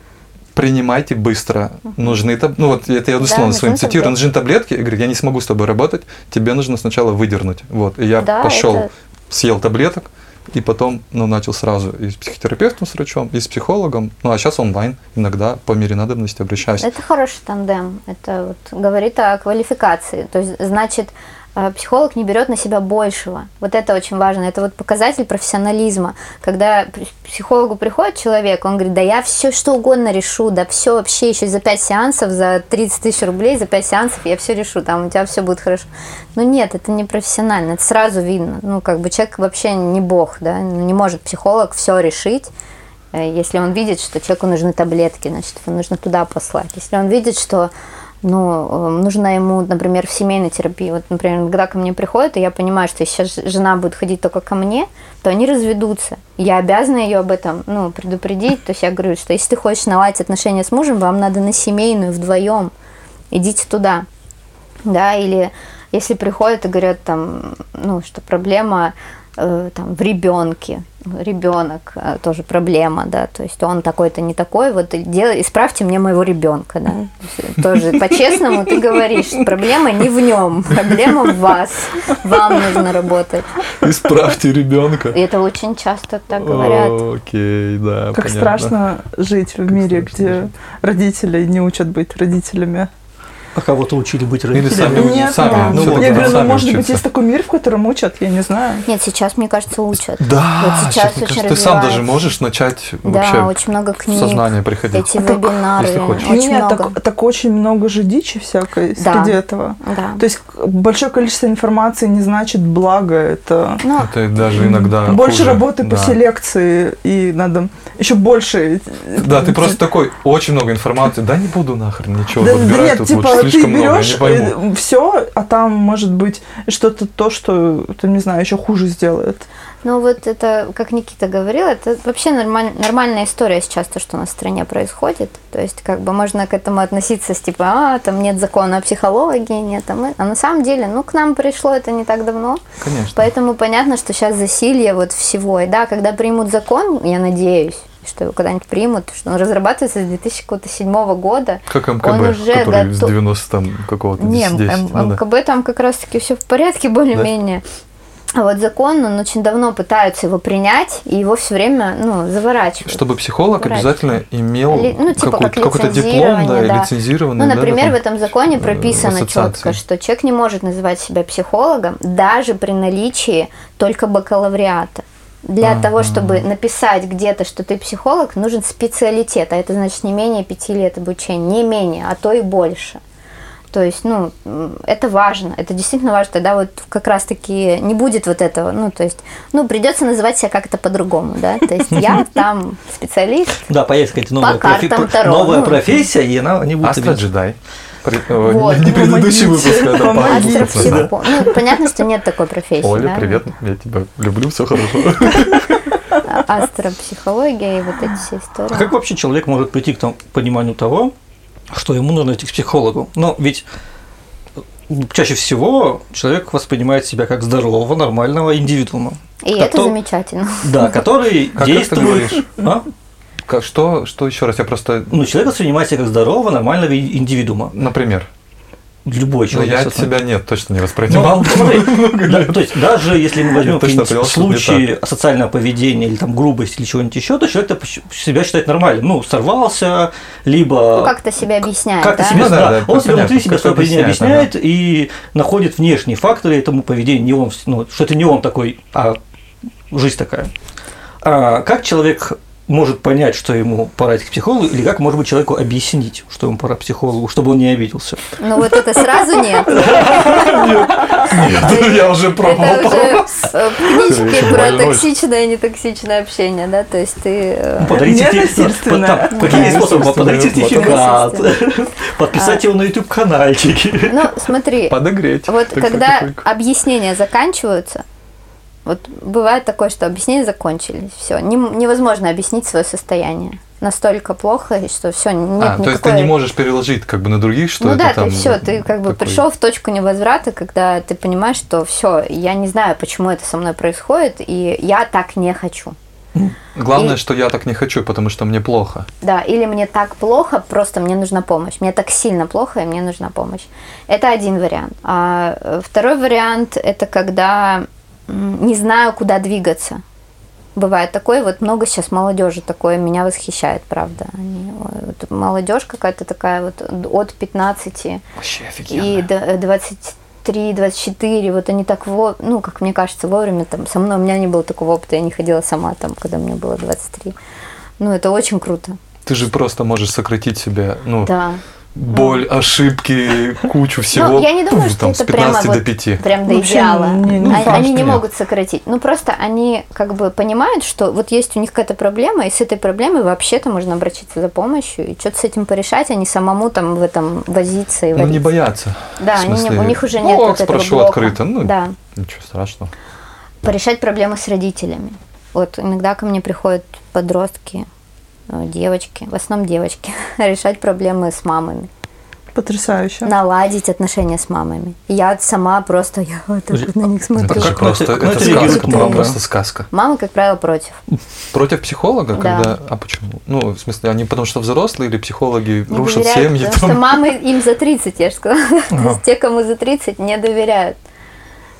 Speaker 1: принимайте быстро, нужны таб- ну вот это я
Speaker 5: Да,
Speaker 1: дословно своим цитирую, нужны таблетки, я говорю, я не смогу с тобой работать, тебе нужно сначала выдернуть, вот, и я
Speaker 5: Да,
Speaker 1: пошел,
Speaker 5: это-
Speaker 1: съел таблеток, и потом, ну, начал сразу и с психотерапевтом, с врачом, и с психологом, ну, а сейчас онлайн, иногда по мере надобности обращаюсь.
Speaker 5: Это хороший тандем. Это вот говорит о квалификации. То есть, значит, психолог не берет на себя большего. Вот это очень важно. Это вот показатель профессионализма. Когда психологу приходит человек, он говорит, да я все что угодно решу, да все вообще еще за 5 сеансов, за 30 тысяч рублей, за 5 сеансов я все решу, там у тебя все будет хорошо. Ну нет, это не профессионально, это сразу видно. Ну как бы человек вообще не бог, да, Ну, не может психолог все решить. Э, Если он видит, что человеку нужны таблетки, значит, его нужно туда послать. Если он видит, что ну, э, нужно ему, например, в семейной терапии, вот, например, когда ко мне приходят, и я понимаю, что сейчас жена будет ходить только ко мне, то они разведутся. Я обязана ее об этом ну, предупредить. То есть я говорю, что если ты хочешь наладить отношения с мужем, вам надо на семейную вдвоем. Идите туда. Да, или если приходят и говорят там, ну, что проблема там, в ребенке, ребенок э, тоже проблема, да, то есть он такой-то не такой, вот делай, исправьте мне моего ребенка, да, Тоже по-честному ты говоришь, проблема не в нем, проблема в вас, вам нужно работать.
Speaker 1: Исправьте ребенка.
Speaker 5: И это очень часто так говорят.
Speaker 1: Окей, да,
Speaker 3: Как
Speaker 1: понятно.
Speaker 3: страшно жить в мире, где
Speaker 1: жить.
Speaker 3: родители не учат быть родителями.
Speaker 2: А кого-то учили быть
Speaker 1: Или
Speaker 2: родителями?
Speaker 1: сами,
Speaker 3: Нет,
Speaker 1: сами,
Speaker 5: да.
Speaker 1: ну,
Speaker 2: Я
Speaker 1: вот,
Speaker 3: я
Speaker 1: да,
Speaker 3: говорю, ну
Speaker 1: сами
Speaker 3: может быть
Speaker 1: учиться.
Speaker 3: есть такой мир, в котором учат, я не знаю.
Speaker 5: Нет, сейчас, мне кажется, учат.
Speaker 1: Да,
Speaker 5: Вот сейчас
Speaker 1: мне
Speaker 5: очень
Speaker 1: кажется, ты сам даже можешь начать
Speaker 5: Да,
Speaker 1: вообще
Speaker 5: очень много
Speaker 1: в
Speaker 5: книг,
Speaker 1: сознание приходить.
Speaker 5: эти
Speaker 3: А так,
Speaker 5: вебинары,
Speaker 1: если хочешь.
Speaker 5: очень
Speaker 3: Нет,
Speaker 5: много.
Speaker 3: так, так очень много же дичи всякой
Speaker 5: Да.
Speaker 3: среди этого.
Speaker 5: Да.
Speaker 3: То есть большое количество информации не значит благо, это
Speaker 5: Ну,
Speaker 1: Это даже иногда
Speaker 3: больше
Speaker 1: хуже.
Speaker 3: работы по
Speaker 1: Да.
Speaker 3: селекции, и надо еще больше...
Speaker 1: Да, ты просто такой, очень много информации, да не буду нахрен ничего
Speaker 3: Да, да
Speaker 1: выбирать
Speaker 3: нет,
Speaker 1: тут
Speaker 3: типа,
Speaker 1: лучше
Speaker 3: ты
Speaker 1: много,
Speaker 3: берешь
Speaker 1: не пойму.
Speaker 3: все, а там может быть что-то то, что, там, не знаю, еще хуже сделает.
Speaker 5: Ну вот это, как Никита говорил, это вообще нормаль- нормальная история сейчас, то, что у нас в стране происходит. То есть как бы можно к этому относиться с типа, а, там нет закона о психологии, нет, а, мы... а на самом деле, ну, к нам пришло это не так давно.
Speaker 1: Конечно.
Speaker 5: Поэтому понятно, что сейчас засилье вот всего. И да, когда примут закон, я надеюсь, что его когда-нибудь примут, что он разрабатывается с 2007 года.
Speaker 1: Как МКБ,
Speaker 5: он уже
Speaker 1: который с
Speaker 5: готов-
Speaker 1: 90 там какого-то
Speaker 5: Не,
Speaker 1: 10,
Speaker 5: М-
Speaker 1: ну да.
Speaker 5: МКБ там как раз-таки все в порядке более-менее. А вот закон, он очень давно пытаются его принять, и его все время, ну, заворачивают.
Speaker 1: Чтобы психолог обязательно имел
Speaker 5: Ли- ну, типа
Speaker 1: какой-
Speaker 5: как
Speaker 1: какой-то диплом, да,
Speaker 5: да.
Speaker 1: лицензированный.
Speaker 5: Ну,
Speaker 1: да,
Speaker 5: например,
Speaker 1: да,
Speaker 5: в этом законе
Speaker 1: э,
Speaker 5: прописано четко, что человек не может называть себя психологом даже при наличии только бакалавриата. Для
Speaker 1: Ага.
Speaker 5: того, чтобы написать где-то, что ты психолог, нужен специалитет, а это значит не менее пяти лет обучения, не менее, а то и больше. То есть, ну, это важно, это действительно важно. Тогда вот как раз-таки не будет вот этого, ну, то есть, ну, придется называть себя как-то по-другому, да. То есть я там специалист,
Speaker 2: Да, появится какая-то новая, профи-
Speaker 5: ну.
Speaker 2: профессия, и она не будет...
Speaker 1: Астра джедай. При- э,
Speaker 5: Вот.
Speaker 1: Не предыдущий
Speaker 3: Помогите,
Speaker 1: выпуск, а да, по-
Speaker 5: астропсихо- Ну, понятно, что нет такой профессии,
Speaker 1: Оля,
Speaker 5: да.
Speaker 1: привет, я тебя люблю, все хорошо.
Speaker 5: А- Астропсихология и вот эти все истории.
Speaker 2: А как вообще человек может прийти к тому пониманию того, что ему нужно идти к психологу? Но ведь чаще всего человек воспринимает себя как здорового, нормального индивидуума.
Speaker 5: И это
Speaker 2: Кто-
Speaker 5: замечательно.
Speaker 2: Да, который
Speaker 1: Как это ты
Speaker 2: действует...
Speaker 1: говоришь?
Speaker 2: А?
Speaker 1: Как- Что, что еще раз? Я просто,
Speaker 2: Ну, человек воспринимает себя как здорового, нормального индивидуума.
Speaker 1: например,
Speaker 2: Любой
Speaker 1: ну,
Speaker 2: человек.
Speaker 1: я от себя нет, точно не
Speaker 2: Ну,
Speaker 1: воспринимал.
Speaker 2: смотри, да, то есть даже если мы возьмем какие-нибудь случаи асоциального поведения или там грубости или чего-нибудь еще, то человек себя считает нормальным. Ну, сорвался, либо
Speaker 5: Ну, как-то себя объясняет,
Speaker 2: как-то
Speaker 5: да?
Speaker 2: себе,
Speaker 1: Ну да,
Speaker 2: да,
Speaker 1: да,
Speaker 2: он себе внутри себя свое поведение
Speaker 1: объясняет,
Speaker 2: объясняет и находит внешние факторы этому поведению, не он, ну, что это не он такой, а жизнь такая. А как человек может понять, что ему пора идти к психологу, или как, может быть, человеку объяснить, что ему пора к психологу, чтобы он не обиделся?
Speaker 5: Ну вот это сразу нет.
Speaker 1: Нет, я уже
Speaker 5: Это
Speaker 1: пробовал.
Speaker 5: уже э, книжки про токсичное и нетоксичное общение, да, то есть ты... э,
Speaker 2: Подарить
Speaker 3: Ненасильственное.
Speaker 2: там, Какие способы? Подарить сертификат, подписать его на YouTube каналчики.
Speaker 5: Ну, смотри,
Speaker 1: Подогреть.
Speaker 5: вот когда объяснения заканчиваются, вот бывает такое, что объяснения закончились, все, невозможно объяснить свое состояние. Настолько плохо, что все, нет
Speaker 1: А, то есть ты
Speaker 5: никакой-
Speaker 1: не можешь переложить как бы на других, что
Speaker 5: ну
Speaker 1: это
Speaker 5: да,
Speaker 1: там
Speaker 5: ты все, ты как бы
Speaker 1: такой-
Speaker 5: пришел в точку невозврата, когда ты понимаешь, что все, я не знаю, почему это со мной происходит, и я так не хочу.
Speaker 1: Главное,
Speaker 5: И-
Speaker 1: что я так не хочу, потому что мне плохо.
Speaker 5: Да, или мне так плохо, просто мне нужна помощь. Мне так сильно плохо, и мне нужна помощь. Это один вариант. А э, второй вариант это когда не знаю, куда двигаться. Бывает такое, вот много сейчас молодежи такое, меня восхищает, правда. Они, вот молодежь какая-то такая вот от 15
Speaker 1: Вообще
Speaker 5: и до- 23, 24, вот они так, во, ну, как мне кажется, вовремя там, со мной, у меня не было такого опыта, я не ходила сама там, когда мне было 23. Ну, это очень круто,
Speaker 1: Ты же просто можешь сократить себе, ну,
Speaker 5: да.
Speaker 1: Боль, ошибки, кучу всего.
Speaker 5: Ну, я не думаю,
Speaker 1: пуф,
Speaker 5: что
Speaker 1: там,
Speaker 5: это
Speaker 1: с 15
Speaker 5: прямо
Speaker 1: до
Speaker 5: вот
Speaker 1: 5.
Speaker 5: прям до
Speaker 3: Вообще
Speaker 5: идеала.
Speaker 3: не- не
Speaker 5: они они не могут сократить. Ну, просто они как бы понимают, что вот есть у них какая-то проблема, и с этой проблемой вообще-то можно обратиться за помощью и что-то с этим порешать, а не самому там в этом возиться и
Speaker 1: Ну, не
Speaker 5: вариться.
Speaker 1: бояться.
Speaker 5: Да,
Speaker 1: В
Speaker 5: они не-
Speaker 1: смысле,
Speaker 5: у них уже
Speaker 1: ну,
Speaker 5: нет
Speaker 1: ок,
Speaker 5: вот этого
Speaker 1: спрошу
Speaker 5: блока.
Speaker 1: открыто, ну,
Speaker 5: Да.
Speaker 1: Ничего страшного.
Speaker 5: порешать проблемы с родителями. Вот иногда ко мне приходят подростки, девочки, в основном девочки, решать проблемы с мамами,
Speaker 3: Потрясающе.
Speaker 5: наладить отношения с мамами. Я сама просто, я вот так вот на них
Speaker 1: Это
Speaker 5: смотрю.
Speaker 1: же
Speaker 2: как
Speaker 1: просто,
Speaker 2: это-
Speaker 1: это
Speaker 2: на это
Speaker 1: сказка,
Speaker 2: мама?
Speaker 1: просто сказка.
Speaker 5: Мамы, как правило, против.
Speaker 1: Против психолога,
Speaker 5: Да.
Speaker 1: когда... А почему? Ну, в смысле, они потому что взрослые или психологи
Speaker 5: Не
Speaker 1: рушат
Speaker 5: доверяют,
Speaker 1: семьи?
Speaker 5: потому
Speaker 1: там?
Speaker 5: что мамы им за 30, я же сказала. То
Speaker 2: Ага.
Speaker 5: есть те, кому за 30, не доверяют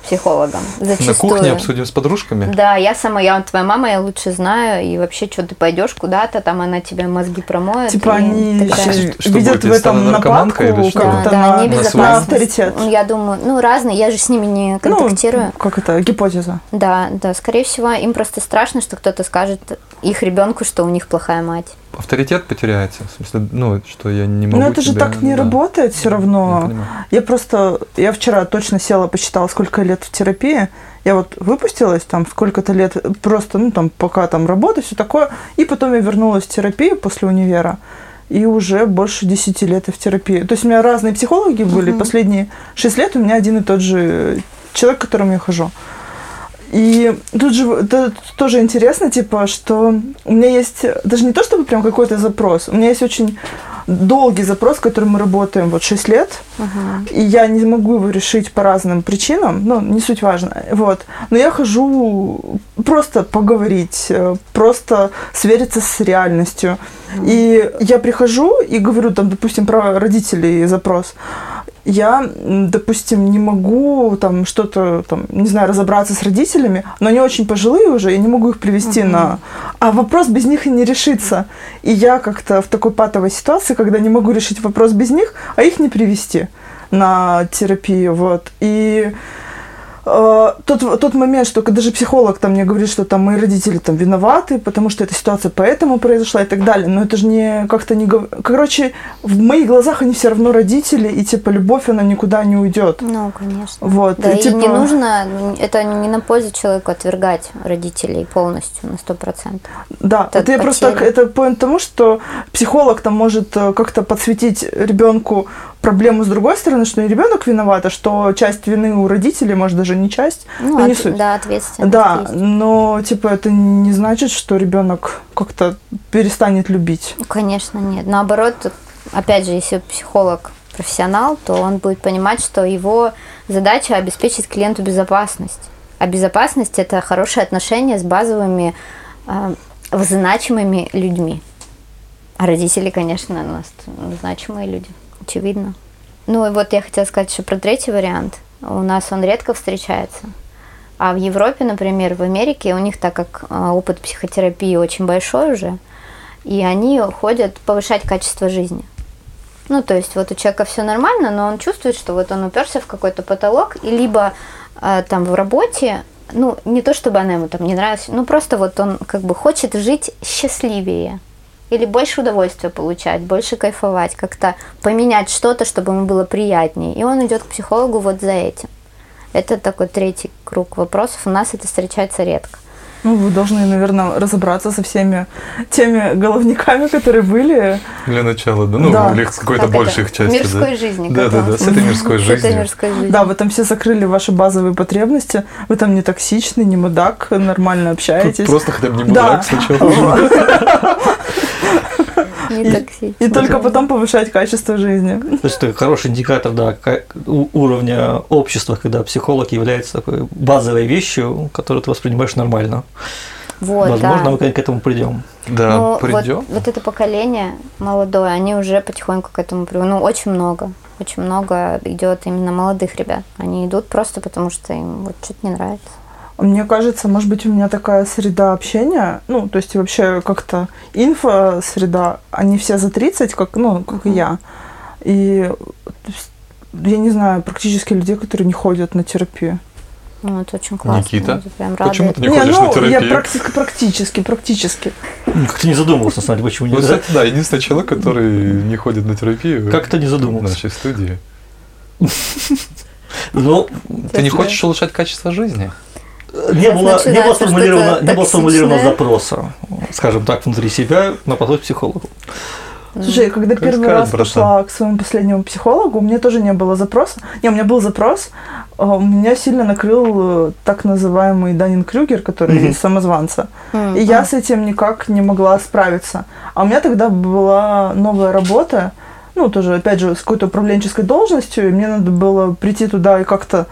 Speaker 5: психологам.
Speaker 1: На
Speaker 5: Зачастую.
Speaker 1: кухне обсудим с подружками?
Speaker 5: Да, я сама, я твоя мама, я лучше знаю, и вообще, что ты пойдешь куда-то, там она тебе мозги промоет.
Speaker 3: Типа они
Speaker 5: так далее.
Speaker 3: еще
Speaker 1: Что
Speaker 3: видят в этом нападку
Speaker 1: или что?
Speaker 3: как-то
Speaker 5: Да,
Speaker 3: на,
Speaker 5: да,
Speaker 1: небезопасность.
Speaker 3: на авторитет.
Speaker 5: Ну, я думаю, ну, разные, я же с ними не контактирую.
Speaker 3: Ну, как это, гипотеза.
Speaker 5: Да, да, скорее всего, им просто страшно, что кто-то скажет их ребенку, что у них плохая мать.
Speaker 1: Авторитет потеряется. В смысле, ну, что я не могу
Speaker 3: Но это же
Speaker 1: тебя-
Speaker 3: так не
Speaker 1: да.
Speaker 3: работает все
Speaker 1: Я
Speaker 3: равно.
Speaker 1: понимаю.
Speaker 3: Я просто, я вчера точно села, посчитала, сколько лет в терапии. Я вот выпустилась там сколько-то лет, просто, ну там, пока там работа, все такое. И потом я вернулась в терапию после универа. и уже больше 10 лет я в терапии. То есть у меня разные психологи были. Последние 6 лет у меня один и тот же человек, к которому я хожу. И тут же это тоже интересно, типа, что у меня есть даже не то чтобы прям какой-то запрос, у меня есть очень долгий запрос, который мы работаем вот 6 лет,
Speaker 5: Мгм.
Speaker 3: и я не могу его решить по разным причинам, ну, не суть важно, вот. Но я хожу просто поговорить, э, просто свериться с реальностью. И я прихожу и говорю, там, допустим, про родителей запрос. Я, допустим, не могу там что-то, там, не знаю, разобраться с родителями, но они очень пожилые уже, я не могу их привести на... А вопрос без них и не решится. И я как-то в такой патовой ситуации, когда не могу решить вопрос без них, а их не привести на терапию, вот. И э, тот, тот момент, что когда же психолог там мне говорит, что там мои родители там виноваты, потому что эта ситуация поэтому произошла и так далее, но это же не как-то не... Короче, в моих глазах они все равно родители, и типа любовь, она никуда не уйдет.
Speaker 5: Ну, конечно.
Speaker 3: Вот,
Speaker 5: Да,
Speaker 3: и,
Speaker 5: и
Speaker 3: типа-
Speaker 5: не нужно, ну, это не на пользу человеку отвергать родителей полностью на сто процентов.
Speaker 3: Да,
Speaker 5: Это
Speaker 3: это я просто это поинт тому, что психолог там может э, как-то подсветить ребенку проблему с другой стороны, что не ребенок виноват, а что часть вины у родителей, может даже не часть,
Speaker 5: Ну,
Speaker 3: но не
Speaker 5: от-
Speaker 3: суть.
Speaker 5: да, ответственность
Speaker 3: Да,
Speaker 5: есть.
Speaker 3: но типа это не значит, что ребенок как-то перестанет любить.
Speaker 5: Ну, Конечно, нет. Наоборот, опять же, если психолог профессионал, то он будет понимать, что его задача обеспечить клиенту безопасность. А безопасность это хорошие отношения с базовыми э, значимыми людьми. А родители, конечно, у нас значимые люди, очевидно. Ну и вот я хотела сказать еще про третий вариант. У нас он редко встречается. А в Европе, например, в Америке, у них так как а, опыт психотерапии очень большой уже, и они ходят повышать качество жизни. Ну, то есть вот у человека все нормально, но он чувствует, что вот он уперся в какой-то потолок, и либо а, там в работе, ну, не то чтобы она ему там не нравилась, ну, просто вот он как бы хочет жить счастливее. Или больше удовольствия получать, больше кайфовать, как-то поменять что-то, чтобы ему было приятнее. И он идет к психологу вот за этим. Это такой третий круг вопросов. У нас это встречается редко.
Speaker 3: Ну, вы должны, наверное, разобраться со всеми теми головниками, которые были.
Speaker 1: Для начала, да, ну,
Speaker 3: Да.
Speaker 1: или с какой-то
Speaker 5: Как
Speaker 1: большей
Speaker 5: это?
Speaker 1: их части,
Speaker 5: Мирской
Speaker 1: да.
Speaker 5: жизни.
Speaker 1: Да, да, да, с этой мирской
Speaker 5: С этой
Speaker 1: жизнью.
Speaker 5: мирской жизнью.
Speaker 3: Да, вы там все закрыли ваши базовые потребности. Вы там не токсичны, не мудак, нормально общаетесь.
Speaker 1: Просто хотя бы не
Speaker 3: Да.
Speaker 1: мудак сначала.
Speaker 5: Не.
Speaker 3: И только потом повышать качество жизни.
Speaker 2: То есть это хороший индикатор да, уровня общества, когда психолог является такой базовой вещью, которую ты воспринимаешь нормально.
Speaker 5: Вот,
Speaker 2: Возможно,
Speaker 5: да.
Speaker 2: мы к этому придем.
Speaker 1: Да,
Speaker 5: Ну, вот,
Speaker 1: придем.
Speaker 5: вот это поколение молодое, они уже потихоньку к этому привыкли. Ну, очень много. Очень много идет именно молодых ребят. Они идут просто потому, что им вот что-то не нравится.
Speaker 3: Мне кажется, может быть, у меня такая среда общения, ну, то есть вообще как-то инфо-среда, они все за 30, как, ну, как и я. И я не знаю практически людей, которые не ходят на терапию.
Speaker 5: Ну, это очень классно.
Speaker 1: Никита,
Speaker 5: это прям
Speaker 1: почему ты не ходишь
Speaker 3: ну,
Speaker 1: на терапию?
Speaker 3: я практи- практически, практически.
Speaker 2: Ну, Как-то не задумывался, на самом деле, почему не
Speaker 1: Вот, кстати, да, единственный человек, который не ходит на терапию
Speaker 2: Как-то не
Speaker 1: в
Speaker 2: задумывался.
Speaker 1: нашей студии.
Speaker 2: Ну,
Speaker 1: Ты не хочешь улучшать качество жизни?
Speaker 2: Не было, не было сформулировано, не было сформулировано запроса, скажем так, внутри себя на подход к психологу.
Speaker 3: Слушай, когда
Speaker 1: Как
Speaker 3: первый раз
Speaker 1: братан?
Speaker 3: пошла к своему последнему психологу, у меня тоже не было запроса. Не, у меня был запрос, а, у меня сильно накрыл э, так называемый Данин Крюгер, который
Speaker 2: Мгм.
Speaker 3: из самозванца.
Speaker 5: М,
Speaker 3: И я с этим никак не могла справиться. А у меня тогда была новая работа, ну, тоже, опять же, с какой-то управленческой должностью, и мне надо было прийти туда и как-то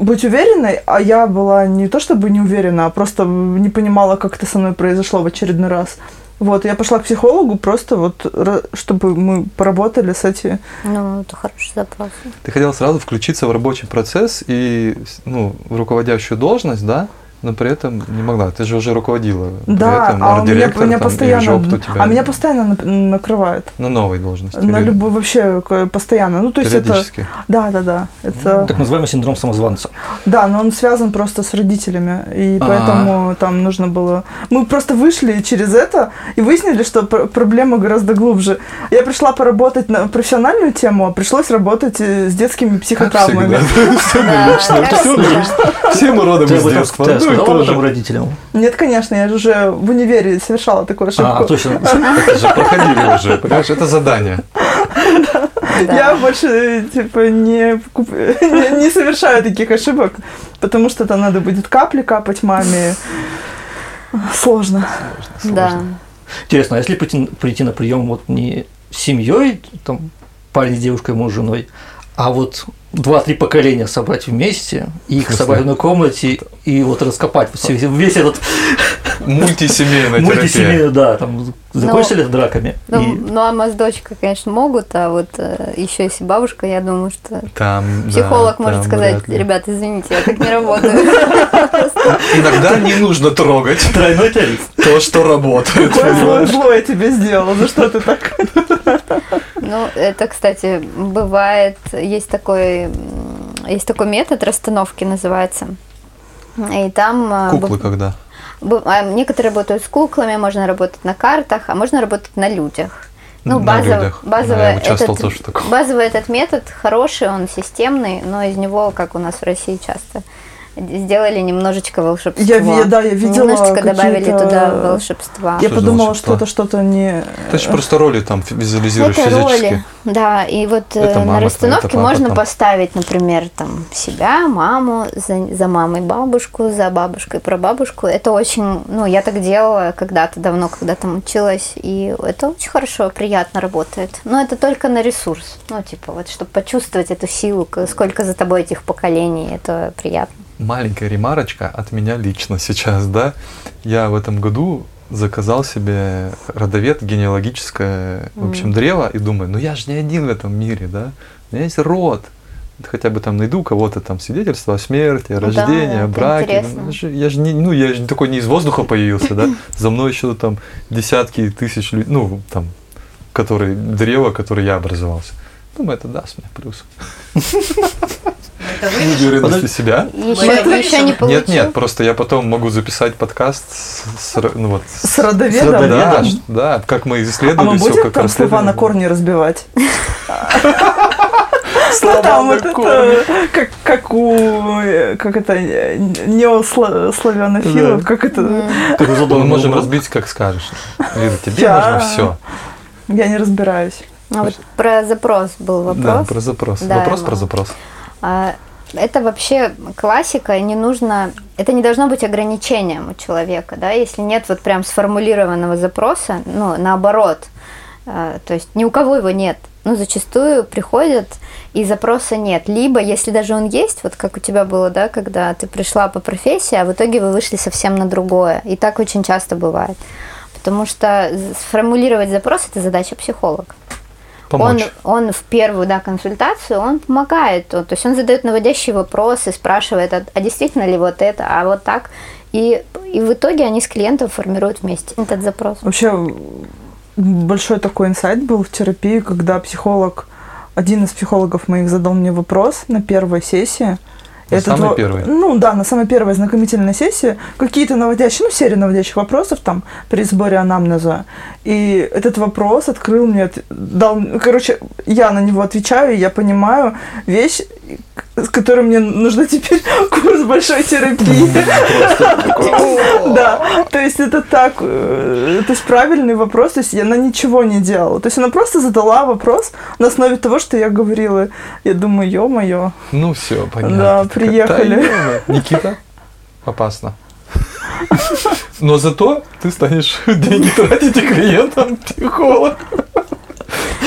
Speaker 3: быть уверенной, а я была не то чтобы не уверена, а просто не понимала, как это со мной произошло в очередной раз. Вот, я пошла к психологу просто вот, чтобы мы поработали с этим.
Speaker 5: Ну, это хороший запрос.
Speaker 1: Ты хотел сразу включиться в рабочий процесс и ну, в руководящую должность, да? Но при этом не могла. Ты же уже руководила. При
Speaker 3: Да,
Speaker 1: этом
Speaker 3: а у меня, меня
Speaker 1: там,
Speaker 3: постоянно,
Speaker 1: жоп у тебя
Speaker 3: а меня постоянно накрывает.
Speaker 1: на новой должности.
Speaker 3: На
Speaker 1: или
Speaker 3: любой вообще постоянно. Ну, то есть это... Да, да, да. Это...
Speaker 2: Так называемый синдром самозванца.
Speaker 3: Да, но он связан просто с родителями, и
Speaker 1: А.
Speaker 3: поэтому там нужно было... Мы просто вышли через это и выяснили, что пр- проблема гораздо глубже. Я пришла поработать на профессиональную тему, а пришлось работать э, с детскими психотравмами.
Speaker 1: Все мы родом из детства.
Speaker 2: Ты
Speaker 1: Ну и
Speaker 2: сказала
Speaker 1: тоже.
Speaker 2: об этом родителям?
Speaker 3: Нет, конечно, я же уже в универе совершала такую ошибку.
Speaker 2: А, точно.
Speaker 1: Это же проходили уже, понимаешь, это задание.
Speaker 5: Да.
Speaker 3: Я больше типа не, не, не совершаю таких ошибок, потому что там надо будет капли капать маме. Сложно.
Speaker 5: Да.
Speaker 2: Интересно, а если прийти, прийти на прием вот не с семьей, там парень с девушкой, муж с женой, а вот два-три поколения собрать вместе, и их собрать в одной комнате и вот раскопать вот весь этот
Speaker 1: Мультисемейная терапия.
Speaker 2: мультисемейный, да, там закончили это драками.
Speaker 5: Ну,
Speaker 2: И-
Speaker 5: ну, с дочкой, конечно, могут, а вот еще если бабушка, я думаю, что
Speaker 1: Там, да,
Speaker 5: психолог может
Speaker 1: там
Speaker 5: сказать,
Speaker 1: вряд ли.
Speaker 5: ребята, извините, я так не работаю.
Speaker 1: Иногда не нужно трогать
Speaker 2: Тройной тариф.
Speaker 1: то, что работает.
Speaker 3: Какое злое зло я тебе сделала, за что ты так?
Speaker 5: Ну, это, кстати, бывает, есть такой, есть такой метод расстановки, называется. И там... а,
Speaker 1: Куклы
Speaker 5: быв-
Speaker 1: когда?
Speaker 5: а, Некоторые работают с куклами, можно работать на картах, а можно работать на людях. Ну,
Speaker 1: На
Speaker 5: базово-
Speaker 1: людях.
Speaker 5: Базовый,
Speaker 1: я
Speaker 5: этот,
Speaker 1: тоже в таком.
Speaker 5: базовый этот метод хороший, он системный, но из него, как у нас в России часто, сделали немножечко волшебства.
Speaker 3: Я да, я видела
Speaker 5: Немножечко добавили туда волшебства.
Speaker 3: Я
Speaker 1: Что
Speaker 3: подумала,
Speaker 1: волшебство?
Speaker 3: что это что-то не...
Speaker 1: Ты же просто роли там визуализируешь
Speaker 5: Это
Speaker 1: физически.
Speaker 5: роли, да, и вот э,
Speaker 1: Это мама
Speaker 5: на расстановке
Speaker 1: это папа
Speaker 5: можно
Speaker 1: там.
Speaker 5: поставить, например, там себя, маму, за, за мамой бабушку, за бабушкой прабабушку. Это очень, ну, я так делала когда-то давно, когда там училась, и это очень хорошо, приятно работает. Но это только на ресурс, ну, типа, вот, чтобы почувствовать эту силу, сколько за тобой этих поколений, это приятно.
Speaker 1: Маленькая ремарочка от меня лично сейчас, да. Я в этом году заказал себе родовед генеалогическое, в общем, древо, и думаю, ну я же не один в этом мире, да. У меня есть род. Хотя бы там найду кого-то там свидетельство о смерти, о
Speaker 5: Да,
Speaker 1: рождении, о
Speaker 5: это
Speaker 1: браке. Ну, же- Я же не, ну, я же такой не из воздуха появился, да. За мной еще там десятки тысяч людей, ну, там, которые, древо, которое я образовался. Думаю, это даст мне плюс. Уверенности
Speaker 2: Подожди.
Speaker 1: себя.
Speaker 5: Еще,
Speaker 3: это
Speaker 5: еще не получил.
Speaker 1: Нет, нет, просто я потом могу записать подкаст с, ну вот, с-
Speaker 3: родоведом?
Speaker 2: С
Speaker 1: да,
Speaker 2: родоведом?
Speaker 1: да, как мы
Speaker 3: А
Speaker 1: исследовали
Speaker 3: мы
Speaker 1: все,
Speaker 3: будем
Speaker 1: как
Speaker 3: там слова на
Speaker 1: расследовали.
Speaker 3: корни разбивать?
Speaker 1: Слова
Speaker 3: Там вот это, как, как у, как это, неославянофилов,
Speaker 2: Да.
Speaker 3: как это,
Speaker 1: Мы можем разбить, как скажешь. Лида, тебе
Speaker 3: Я-
Speaker 1: нужно все.
Speaker 3: я не разбираюсь.
Speaker 5: А вот про запрос был вопрос.
Speaker 1: Да, про запрос.
Speaker 5: Да,
Speaker 1: Вопрос про
Speaker 5: могу.
Speaker 1: запрос.
Speaker 5: А, Это вообще классика, и не нужно, это не должно быть ограничением у человека, да, если нет вот прям сформулированного запроса, ну, наоборот, а, то есть ни у кого его нет, ну, зачастую приходят, и запроса нет, либо, если даже он есть, вот как у тебя было, да, когда ты пришла по профессии, а в итоге вы вышли совсем на другое, и так очень часто бывает, потому что сформулировать запрос – это задача психолога.
Speaker 1: Помочь.
Speaker 5: Он, он в первую да, консультацию, он помогает. То есть он задает наводящие вопросы, спрашивает, а, а действительно ли вот это, а вот так. И, и в итоге они с клиентом формируют вместе этот запрос.
Speaker 3: Вообще большой такой инсайт был в терапии, когда психолог, один из психологов моих задал мне вопрос на первой сессии.
Speaker 1: На
Speaker 3: Этот
Speaker 1: самой
Speaker 3: во-
Speaker 1: первой?
Speaker 3: Ну да, на самой первой знакомительной сессии какие-то наводящие, ну, серия наводящих вопросов там при сборе анамнеза. И этот вопрос открыл мне, дал, короче, я на него отвечаю, и я понимаю вещь, с которой мне нужно теперь курс большой терапии. Да, то есть это так, э, то есть правильный вопрос, то есть она ничего не делала. То есть она просто задала вопрос на основе того, что я говорила. Я думаю, ё-моё.
Speaker 1: Ну все, понятно.
Speaker 3: Да, приехали.
Speaker 1: Никита, опасно. Но зато ты станешь деньги тратить и клиентам психолог.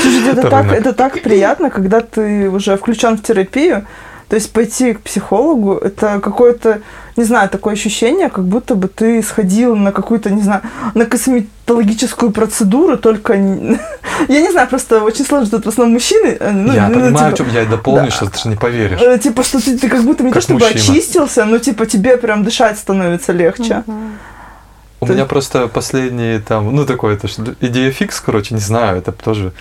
Speaker 3: Слушайте, это так, это так приятно, когда ты уже включен в терапию. То есть пойти к психологу, это какое-то, не знаю, такое ощущение, как будто бы ты сходил на какую-то, не знаю, на косметологическую процедуру, только... Я не знаю, просто очень сложно, тут в основном мужчины. э, ну,
Speaker 1: Я
Speaker 3: ну,
Speaker 1: понимаю,
Speaker 3: типа,
Speaker 1: о чем я и дополню,
Speaker 3: да.
Speaker 1: сейчас ты же не поверишь.
Speaker 3: э, Типа, что ты, ты как будто не
Speaker 1: Как
Speaker 3: то чтобы
Speaker 1: мужчина.
Speaker 3: очистился, но типа тебе прям дышать становится легче.
Speaker 1: У
Speaker 3: Ты-
Speaker 1: меня просто последние там, ну такой, это идея фикс, короче, не знаю, это тоже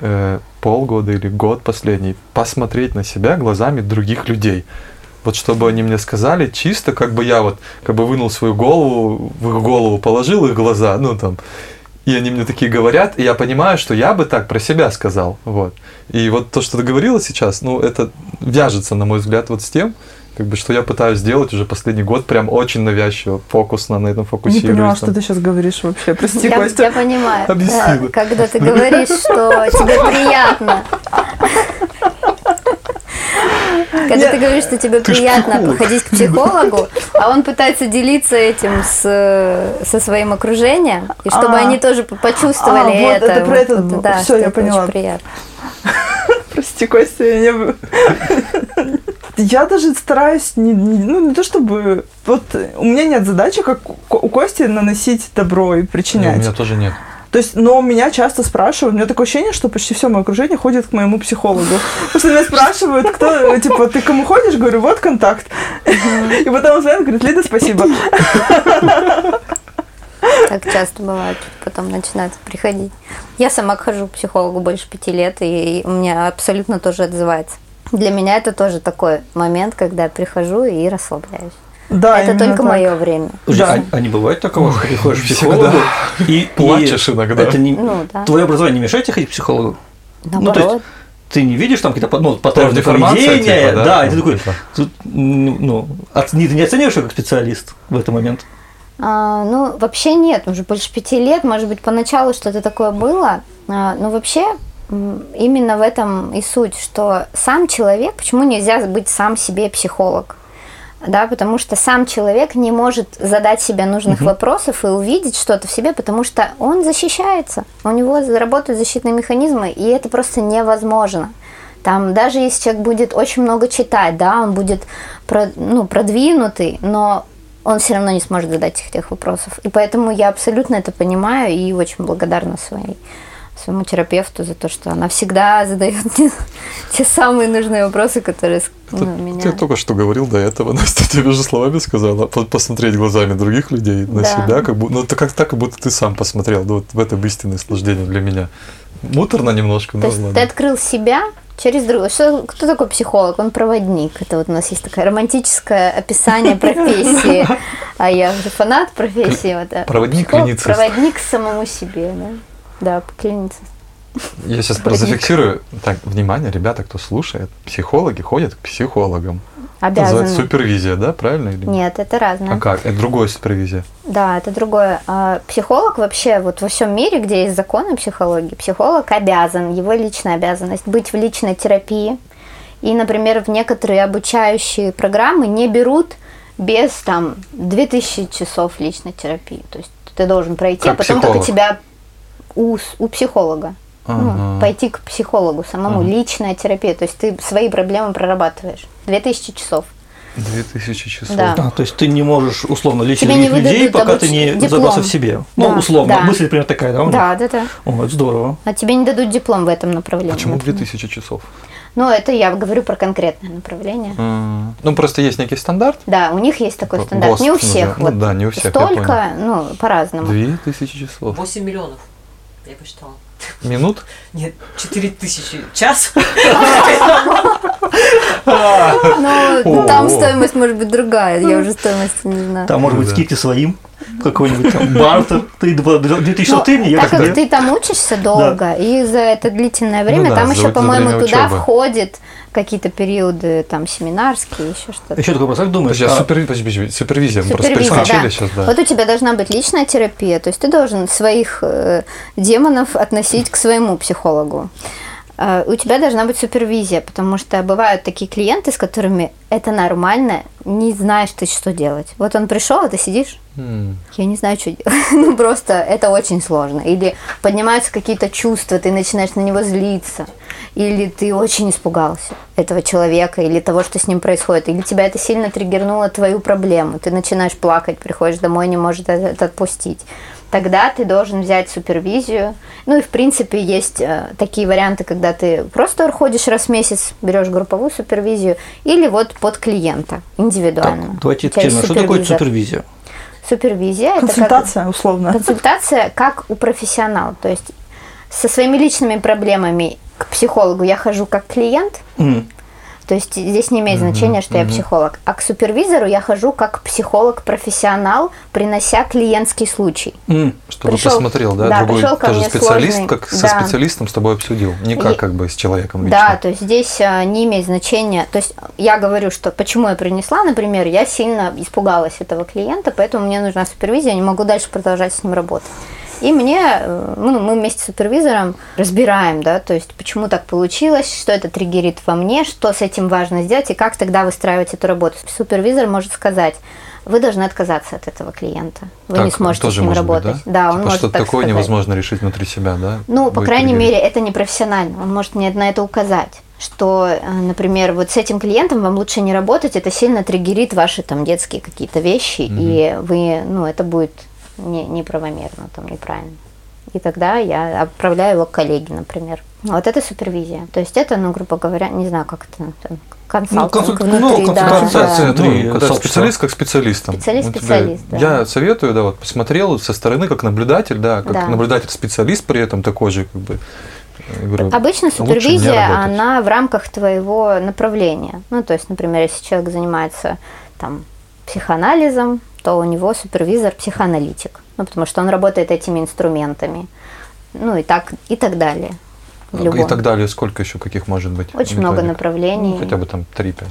Speaker 1: э, полгода или год последний, посмотреть на себя глазами других людей. Вот чтобы они мне сказали чисто, как бы я вот как бы вынул свою голову, в их голову положил их глаза, ну там, и они мне такие говорят, и я понимаю, что я бы так про себя сказал, вот. И вот то, что ты говорила сейчас, ну, это вяжется, на мой взгляд, вот с тем, как бы, что я пытаюсь сделать уже последний год, прям очень навязчиво, фокусно на этом
Speaker 3: Не
Speaker 1: фокусируюсь.
Speaker 3: поняла,
Speaker 1: там.
Speaker 3: что ты сейчас говоришь вообще. Прости,
Speaker 5: Я,
Speaker 3: Костя.
Speaker 5: я понимаю.
Speaker 1: Объясни,
Speaker 5: Да,
Speaker 1: да.
Speaker 5: Когда ты говоришь, что тебе приятно. Когда ты говоришь, что тебе приятно
Speaker 1: психолог.
Speaker 5: ходить к психологу, а он пытается делиться этим с, со своим окружением, и чтобы
Speaker 3: А.
Speaker 5: они тоже по- почувствовали
Speaker 3: А, вот
Speaker 5: это.
Speaker 3: это про это
Speaker 5: что
Speaker 3: я поняла.
Speaker 5: приятно.
Speaker 3: Прости, Костя, я не... Я даже стараюсь, не, не- ну, не то чтобы... Вот у меня нет задачи, как у у Кости, наносить добро и
Speaker 1: Не, у
Speaker 3: причинять.
Speaker 1: меня тоже нет.
Speaker 3: То есть, но меня часто спрашивают, у меня такое ощущение, что почти все мое окружение ходит к моему психологу. Потому что меня спрашивают, кто, типа, ты кому ходишь? Говорю, вот контакт. И потом он звонит, говорит, Лида, спасибо.
Speaker 5: Так часто бывает, потом начинают приходить. Я сама хожу к психологу больше пяти лет, и у меня абсолютно тоже отзывается. Для меня это тоже такой момент, когда я прихожу и расслабляюсь.
Speaker 3: Да,
Speaker 5: это только
Speaker 3: так.
Speaker 5: мое время.
Speaker 3: Да.
Speaker 2: а, а не бывает такого, что ты приходишь к психологу и, и
Speaker 1: Плачешь иногда.
Speaker 2: Это не,
Speaker 5: Ну, да.
Speaker 2: Твое образование не мешает тебе ходить к психологу? Ну, то
Speaker 5: Наоборот.
Speaker 2: есть ты не видишь там какие-то ну, паттерны поведения,
Speaker 1: типа, да?
Speaker 2: да, и ты
Speaker 1: Ну,
Speaker 2: такой,
Speaker 1: типа.
Speaker 2: тут, м, ну, оц- не, ты не оцениваешь его как специалист в этот момент?
Speaker 5: А, ну, вообще нет, уже больше пяти лет, может быть, поначалу что-то такое было, А, но вообще м, именно в этом и суть, что сам человек, почему нельзя быть сам себе психолог? Да, потому что сам человек не может задать себе нужных вопросов и увидеть что-то в себе, потому что он защищается, у него работают защитные механизмы, и это просто невозможно. Там даже если человек будет очень много читать, да, он будет про- ну, продвинутый, но он все равно не сможет задать этих тех вопросов. И поэтому я абсолютно это понимаю и очень благодарна своей своему терапевту за то, что она всегда задает мне те самые нужные вопросы, которые
Speaker 1: Это
Speaker 5: ну, меня...
Speaker 1: Ты только что говорил до этого, Настя тебе же словами сказала, по- посмотреть глазами других людей на
Speaker 5: Да.
Speaker 1: себя, как будто, ну это как так, как будто ты сам посмотрел, вот в этом истинное наслаждение для меня. Муторно немножко,
Speaker 5: То
Speaker 1: но
Speaker 5: есть
Speaker 1: ладно.
Speaker 5: ты открыл себя через другого. Что, кто такой психолог? Он проводник. Это вот у нас есть такое романтическое описание профессии. А я же фанат профессии. Вот, а
Speaker 1: Проводник,
Speaker 5: психолог-. Проводник самому себе, да. Да, клиницист.
Speaker 1: Я сейчас
Speaker 5: Проводник.
Speaker 1: зафиксирую. Так, внимание, ребята, кто слушает, психологи ходят к психологам. Это называется
Speaker 5: Обязаны.
Speaker 1: супервизия, да, правильно или нет?
Speaker 5: Это разное.
Speaker 1: А как? Это другое супервизия.
Speaker 5: Да, это другое. А, Психолог вообще вот во всем мире, где есть законы психологии, психолог обязан, его личная обязанность быть в личной терапии. И, например, в некоторые обучающие программы не берут без там 2000 часов личной терапии. То есть ты должен пройти,
Speaker 1: Как
Speaker 5: а потом
Speaker 1: психолог?
Speaker 5: только тебя у, у психолога. Ну,
Speaker 1: Ага.
Speaker 5: пойти к психологу самому,
Speaker 1: Ага.
Speaker 5: личная терапия. То есть ты свои проблемы прорабатываешь. 2000 часов.
Speaker 1: 2000 часов.
Speaker 5: Да.
Speaker 2: А, то есть ты не можешь условно лечить
Speaker 5: Тебе не
Speaker 2: людей, пока ты не
Speaker 5: диплом.
Speaker 2: разобрался в себе. Ну,
Speaker 5: Да,
Speaker 2: условно.
Speaker 5: да.
Speaker 2: Мысль, например, такая, да?
Speaker 5: Да, да, да.
Speaker 2: О, это здорово.
Speaker 5: А тебе не дадут диплом в этом направлении.
Speaker 1: Почему
Speaker 5: например.
Speaker 1: 2000 часов?
Speaker 5: Ну, это я говорю про конкретное направление.
Speaker 1: М, Ну, просто есть некий стандарт.
Speaker 5: Да, у них есть такой стандарт. Не у
Speaker 1: ГОСТ
Speaker 5: всех.
Speaker 1: называют. Ну да, не у всех,
Speaker 5: Столько, ну, по-разному.
Speaker 1: 2000 часов.
Speaker 4: 8 миллионов. Я посчитала.
Speaker 1: Минут?
Speaker 4: Нет, 4 тысячи час.
Speaker 5: Ну, там стоимость может быть другая. Я уже стоимости не знаю.
Speaker 2: Там, может быть,
Speaker 1: Да.
Speaker 2: скидки своим, какой-нибудь там бартер. Ты 2000
Speaker 5: Ну,
Speaker 2: ты мне, я
Speaker 5: так как ты там учишься долго, и за это длительное время,
Speaker 1: Ну
Speaker 5: там еще, по-моему, туда входит какие-то периоды там семинарские, еще что-то.
Speaker 2: Еще такой вопрос, как думаешь?
Speaker 1: Подожди, а
Speaker 2: а-
Speaker 1: супер- подожди, подожди, супервизия. Мы просто перескочили
Speaker 5: да.
Speaker 1: сейчас, да.
Speaker 5: Вот у тебя должна быть личная терапия, то есть ты должен своих э, демонов относить к своему психологу. Э, у тебя должна быть супервизия, потому что бывают такие клиенты, с которыми это нормально, не знаешь ты, что делать. Вот он пришел, а ты сидишь,
Speaker 1: М.
Speaker 5: я не знаю, что делать. Ну, просто это очень сложно. Или поднимаются какие-то чувства, ты начинаешь на него злиться. Или ты очень испугался этого человека, или того, что с ним происходит. Или тебя это сильно триггернуло твою проблему. Ты начинаешь плакать, приходишь домой, не можешь это это отпустить. Тогда ты должен взять супервизию. Ну и в принципе есть э, такие варианты, когда ты просто ходишь раз в месяц, берешь групповую супервизию, или вот под клиента индивидуально.
Speaker 2: Так, давайте тема. Что такое
Speaker 5: супервизор.
Speaker 2: Супервизия?
Speaker 5: Супервизия это как
Speaker 3: Консультация, условно.
Speaker 5: консультация как у профессионала. То есть со своими личными проблемами к психологу я хожу как клиент,
Speaker 2: М.
Speaker 5: То есть здесь не имеет значения, что я психолог. А к супервизору я хожу как психолог-профессионал, принося клиентский случай.
Speaker 1: Чтобы
Speaker 5: Пришел-
Speaker 1: посмотрел, да,
Speaker 5: да,
Speaker 1: другой
Speaker 5: пришел ко
Speaker 1: тоже
Speaker 5: мне
Speaker 1: специалист,
Speaker 5: сложный,
Speaker 1: как со
Speaker 5: да.
Speaker 1: специалистом с тобой обсудил. Не как как бы с человеком
Speaker 5: Да,
Speaker 1: лично.
Speaker 5: то есть здесь а, не имеет значения. То есть я говорю, что почему я принесла, например, я сильно испугалась этого клиента, поэтому мне нужна супервизия, я не могу дальше продолжать с ним работать. И мне, э, ну, мы вместе с супервизором разбираем, да, то есть почему так получилось, что это триггерит во мне, что с этим важно сделать и как тогда выстраивать эту работу. Супервизор может сказать, вы должны отказаться от этого клиента. Вы не
Speaker 1: Так
Speaker 5: сможете
Speaker 1: тоже
Speaker 5: с ним
Speaker 1: может быть,
Speaker 5: работать.
Speaker 1: да?
Speaker 5: он
Speaker 1: Типа
Speaker 5: может
Speaker 1: что-то
Speaker 5: так
Speaker 1: такое
Speaker 5: сказать.
Speaker 1: невозможно решить внутри себя, да?
Speaker 5: Ну, по крайней
Speaker 1: триггерить.
Speaker 5: мере, это не профессионально. Он может мне на это указать, что, э, например, вот с этим клиентом вам лучше не работать, это сильно триггерит ваши там детские какие-то вещи, и вы, ну, это будет не, неправомерно, там, неправильно. И тогда я отправляю его к коллеге, например. Вот это супервизия. То есть это, ну, грубо говоря, не знаю, как это, там, консалтинг
Speaker 2: консуль-
Speaker 5: внутри,
Speaker 2: ну,
Speaker 5: да,
Speaker 2: консультация,
Speaker 5: да.
Speaker 2: ну,
Speaker 1: Ну,
Speaker 2: сообщество.
Speaker 1: специалист как специалистом.
Speaker 5: Специалист,
Speaker 1: У тебя-
Speaker 5: специалист, да.
Speaker 1: Я советую, да, вот посмотрел со стороны как наблюдатель, да, как
Speaker 5: Да.
Speaker 1: наблюдатель-специалист при этом такой же, как бы. говорю,
Speaker 5: Обычно супервизия, она в рамках твоего направления. Ну, то есть, например, если человек занимается там психоанализом, то у него супервизор психоаналитик. Ну, потому что он работает этими инструментами. Ну, и так, и так далее.
Speaker 1: И
Speaker 5: любом.
Speaker 1: так далее, сколько еще каких может быть?
Speaker 5: Очень много
Speaker 1: методик?
Speaker 5: направлений.
Speaker 1: Ну, хотя бы там 3-5.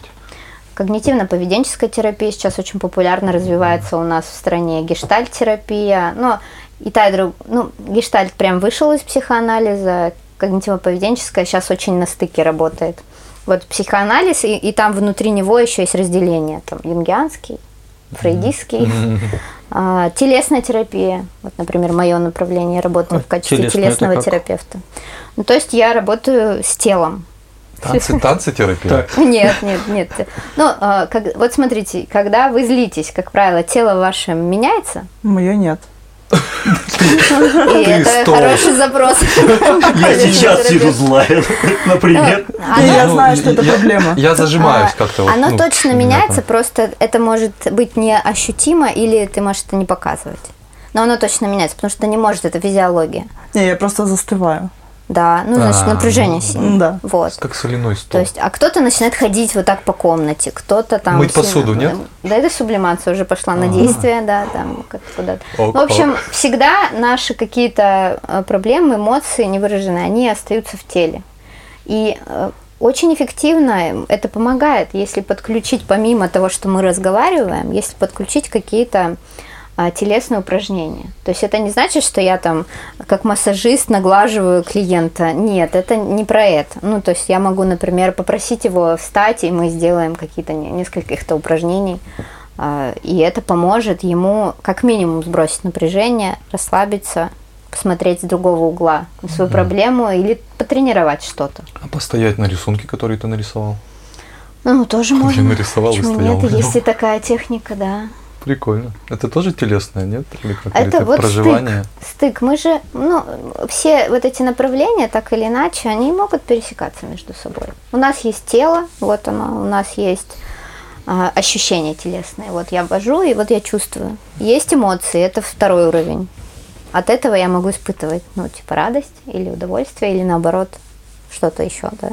Speaker 5: Когнитивно-поведенческая терапия сейчас очень популярно развивается у нас в стране, гештальт-терапия. Но и та, и друг... Ну, гештальт прям вышел из психоанализа, когнитивно-поведенческая сейчас очень на стыке работает. Вот психоанализ, и, и там внутри него еще есть разделение. Там юнгианский, фрейдистский, а, телесная терапия. Вот, например, мое направление, я работаю
Speaker 2: А
Speaker 5: в качестве
Speaker 2: телесная
Speaker 5: телесного
Speaker 2: как?
Speaker 5: терапевта. Ну, то есть я работаю с телом.
Speaker 1: Танцы, танцы терапия.
Speaker 5: Нет, нет, нет. Ну, а, как- вот смотрите, когда вы злитесь, как правило, тело ваше меняется,
Speaker 3: Мое нет.
Speaker 5: Это хороший запрос.
Speaker 2: Я сейчас сижу злая, например.
Speaker 3: И я
Speaker 1: Ну,
Speaker 3: знаю, что это
Speaker 1: я-
Speaker 3: проблема.
Speaker 1: Я зажимаюсь
Speaker 5: А,
Speaker 1: как-то. вот,
Speaker 5: Оно
Speaker 1: ну,
Speaker 5: точно меняется, просто это может быть неощутимо, или ты можешь это не показывать. Но оно точно меняется, потому что не может, это физиология.
Speaker 3: Не, я просто застываю.
Speaker 5: Да, ну, значит,
Speaker 1: А,
Speaker 5: напряжение
Speaker 1: ну,
Speaker 5: сильное.
Speaker 3: да.
Speaker 5: Вот.
Speaker 1: Как соляной стол.
Speaker 5: То есть, а кто-то начинает ходить вот так по комнате, кто-то там...
Speaker 1: Мыть
Speaker 5: сильно-
Speaker 1: посуду, нет?
Speaker 5: Да, это сублимация уже пошла на действие, да, там как куда-то.
Speaker 1: Ок,
Speaker 5: в общем,
Speaker 1: ок.
Speaker 5: всегда наши какие-то э, проблемы, эмоции невыраженные, они остаются в теле. И э, очень эффективно это помогает, если подключить, помимо того, что мы разговариваем, если подключить какие-то а, телесные упражнения. То есть это не значит, что я там как массажист наглаживаю клиента. Нет, это не про это. Ну, то есть я могу, например, попросить его встать, и мы сделаем какие-то не- несколько каких-то упражнений. А, И это поможет ему как минимум сбросить напряжение, расслабиться, посмотреть с другого угла свою проблему или потренировать что-то.
Speaker 1: А постоять на рисунке, который ты нарисовал?
Speaker 5: Ну, тоже
Speaker 1: Я
Speaker 5: можно.
Speaker 1: нарисовал и
Speaker 5: Почему
Speaker 1: стоял
Speaker 5: нет? Есть и такая техника, да.
Speaker 1: Прикольно. Это тоже телесное, нет? Или как
Speaker 5: Это
Speaker 1: это
Speaker 5: вот
Speaker 1: проживание?
Speaker 5: стык. Стык. Мы же, ну, все вот эти направления, так или иначе, они могут пересекаться между собой. У нас есть тело, вот оно, у нас есть а, ощущения телесные. Вот я вожу, и вот я чувствую. Есть эмоции, это второй уровень. От этого я могу испытывать, ну, типа радость или удовольствие, или наоборот, что-то еще, да.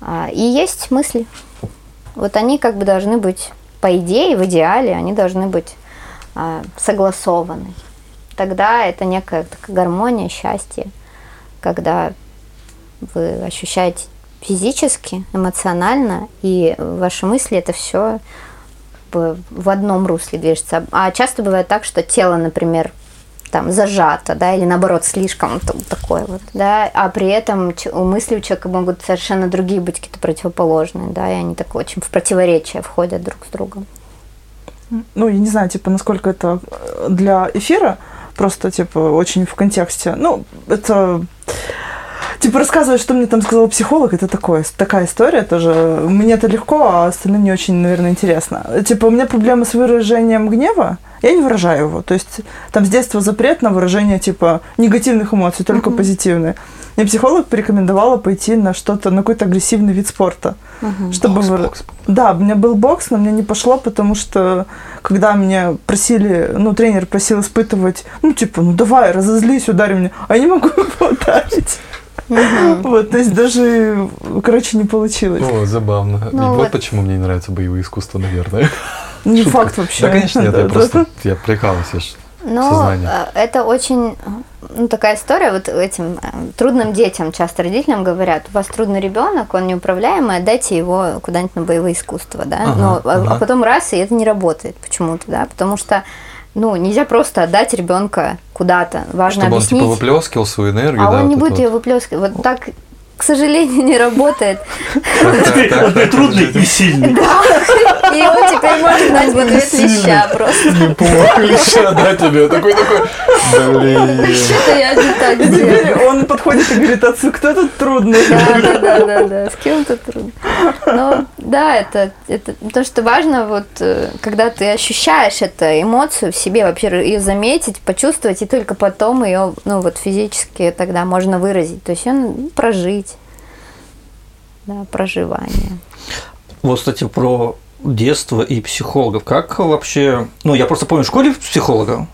Speaker 5: А, и есть мысли. Вот они как бы должны быть, по идее, в идеале, они должны быть а, согласованы. Тогда это некая такая гармония, счастье, когда вы ощущаете физически, эмоционально, и ваши мысли это все в одном русле движется. А часто бывает так, что тело, например, там зажато, да, или наоборот слишком там, такое вот, да, а при этом у мысли у человека могут совершенно другие быть какие-то противоположные, да, и они так очень в противоречие входят друг с другом.
Speaker 3: Ну, я не знаю, типа, насколько это э, для эфира, просто, типа, очень в контексте. Ну, это... Типа, рассказывать, что мне там сказал психолог, это такое, такая история тоже. Мне это легко, а остальным не очень, наверное, интересно. Типа, у меня проблемы с выражением гнева, я не выражаю его. То есть, там с детства запрет на выражение, типа, негативных эмоций, только позитивные. Мне психолог порекомендовала пойти на что-то, на какой-то агрессивный вид спорта. Чтобы
Speaker 1: Бокс,
Speaker 3: выра-
Speaker 1: бокс.
Speaker 3: Да, у меня был бокс, но мне не пошло, потому что когда меня просили, ну, тренер просил испытывать, ну, типа, ну, давай, разозлись, ударь меня, а я не могу его ударить. Вот, то есть даже, короче, не получилось.
Speaker 1: О, забавно.
Speaker 5: Ну
Speaker 1: вот
Speaker 5: вот.
Speaker 1: почему мне не нравятся боевые искусства, наверное.
Speaker 3: Не
Speaker 1: Шутка.
Speaker 3: факт вообще.
Speaker 1: Да, конечно, нет,
Speaker 3: Да,
Speaker 1: я
Speaker 3: да.
Speaker 1: просто, я прикалываюсь, я
Speaker 5: Но
Speaker 1: сознание.
Speaker 5: э, это очень ну, такая история. Вот этим э, трудным детям часто родителям говорят, у вас трудный ребенок, он неуправляемый, отдайте его куда-нибудь на боевые искусства, да.
Speaker 1: Ага,
Speaker 5: Но, а,
Speaker 1: ага.
Speaker 5: а потом раз, и это не работает почему-то, да, потому что ну, нельзя просто отдать ребенка куда-то. Важно
Speaker 1: Чтобы он
Speaker 5: объяснить.
Speaker 1: типа выплескивал свою энергию,
Speaker 5: а
Speaker 1: да,
Speaker 5: он не
Speaker 1: вот
Speaker 5: будет
Speaker 1: это
Speaker 5: ее
Speaker 1: вот.
Speaker 5: выплескивать. Вот так, к сожалению, не работает.
Speaker 1: Так,
Speaker 2: трудный и сильный.
Speaker 5: И он теперь может дать в ответ леща просто.
Speaker 1: Неплохо леща, да, тебе? Такой, такой, блин.
Speaker 5: Что я не так сделала.
Speaker 3: Теперь он подходит и говорит, отцу, кто тут трудный?
Speaker 5: Да, да, да, да, да, с кем-то трудно. Но да, это, это то, что важно, вот э, когда ты ощущаешь эту эмоцию в себе, вообще ее заметить, почувствовать, и только потом ее, ну вот физически тогда можно выразить. То есть ее ну, прожить. Да, проживание.
Speaker 2: Вот, кстати, про детство и психологов. Как вообще... Ну, я просто помню в школе психолога,